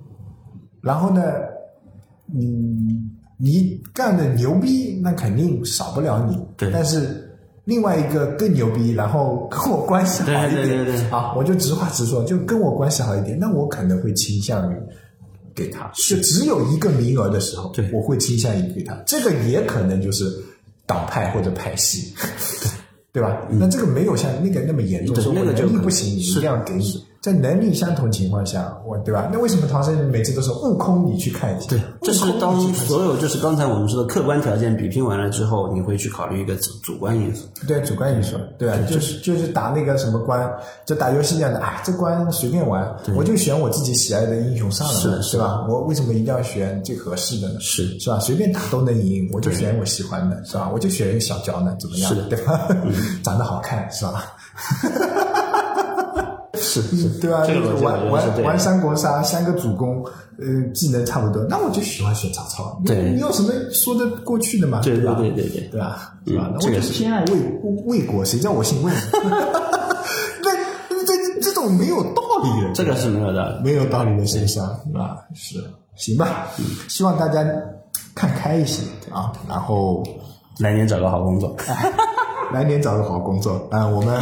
Speaker 2: 然后呢，嗯，你干的牛逼，那肯定少不了你。
Speaker 3: 对
Speaker 2: 但是另外一个更牛逼，然后跟我关系好一点，
Speaker 3: 对对对对
Speaker 2: 啊，我就直话直说，就跟我关系好一点，那我可能会倾向于。给他，是只有一个名额的时候，
Speaker 3: 对
Speaker 2: 我会倾向于给他。这个也可能就是党派或者派系，对吧？那这个没有像那个那么严重，说我
Speaker 3: 对那个就
Speaker 2: 能力不行，你一
Speaker 3: 是
Speaker 2: 定要给你。在能力相同情况下，我对吧？那为什么唐僧每次都是悟空你去看一下？
Speaker 3: 对，这是当所有就是刚才我们说的客观条件比拼完了之后，你会去考虑一个主主观因素。
Speaker 2: 对主观因素，对吧？就是就是打那个什么关，就打游戏一样的，哎，这关随便玩，我就选我自己喜爱的英雄上了，
Speaker 3: 是的
Speaker 2: 是吧？我为什么一定要选最合适的呢？
Speaker 3: 是
Speaker 2: 是吧？随便打都能赢，我就选我喜欢的，是吧？我就选一个小娇呢，怎么样？
Speaker 3: 是的嗯
Speaker 2: 对吧？长得好看，是吧？
Speaker 3: 是是，
Speaker 2: 对吧？
Speaker 3: 这个
Speaker 2: 就是玩玩玩三国杀，三个主公，呃，技能差不多，那我就喜欢选曹操。你
Speaker 3: 对
Speaker 2: 你有什么说得过去的嘛？
Speaker 3: 对
Speaker 2: 吧？
Speaker 3: 对对对对
Speaker 2: 对吧？是吧？
Speaker 3: 嗯
Speaker 2: 那我就
Speaker 3: 是
Speaker 2: 偏爱魏魏国，谁叫我姓魏？那这这种没有道理的，
Speaker 3: 这个是没有的。
Speaker 2: 没有道理的现象，是吧？是行吧？希望大家看开一些啊，然后
Speaker 3: 来年找个好工作，
Speaker 2: 来年找个好工作啊、我们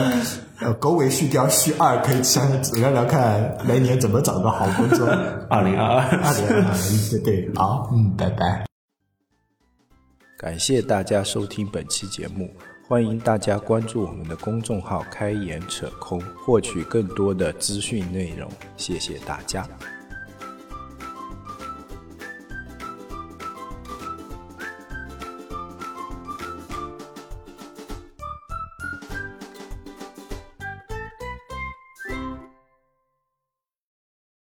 Speaker 2: 呃狗尾续貂续二可以相聊聊看来年怎么找个好工作。
Speaker 3: 二零二二。
Speaker 2: 二点二，对对，好，嗯，拜拜。
Speaker 1: 感谢大家收听本期节目，欢迎大家关注我们的公众号“开眼扯空”，获取更多的资讯内容。谢谢大家。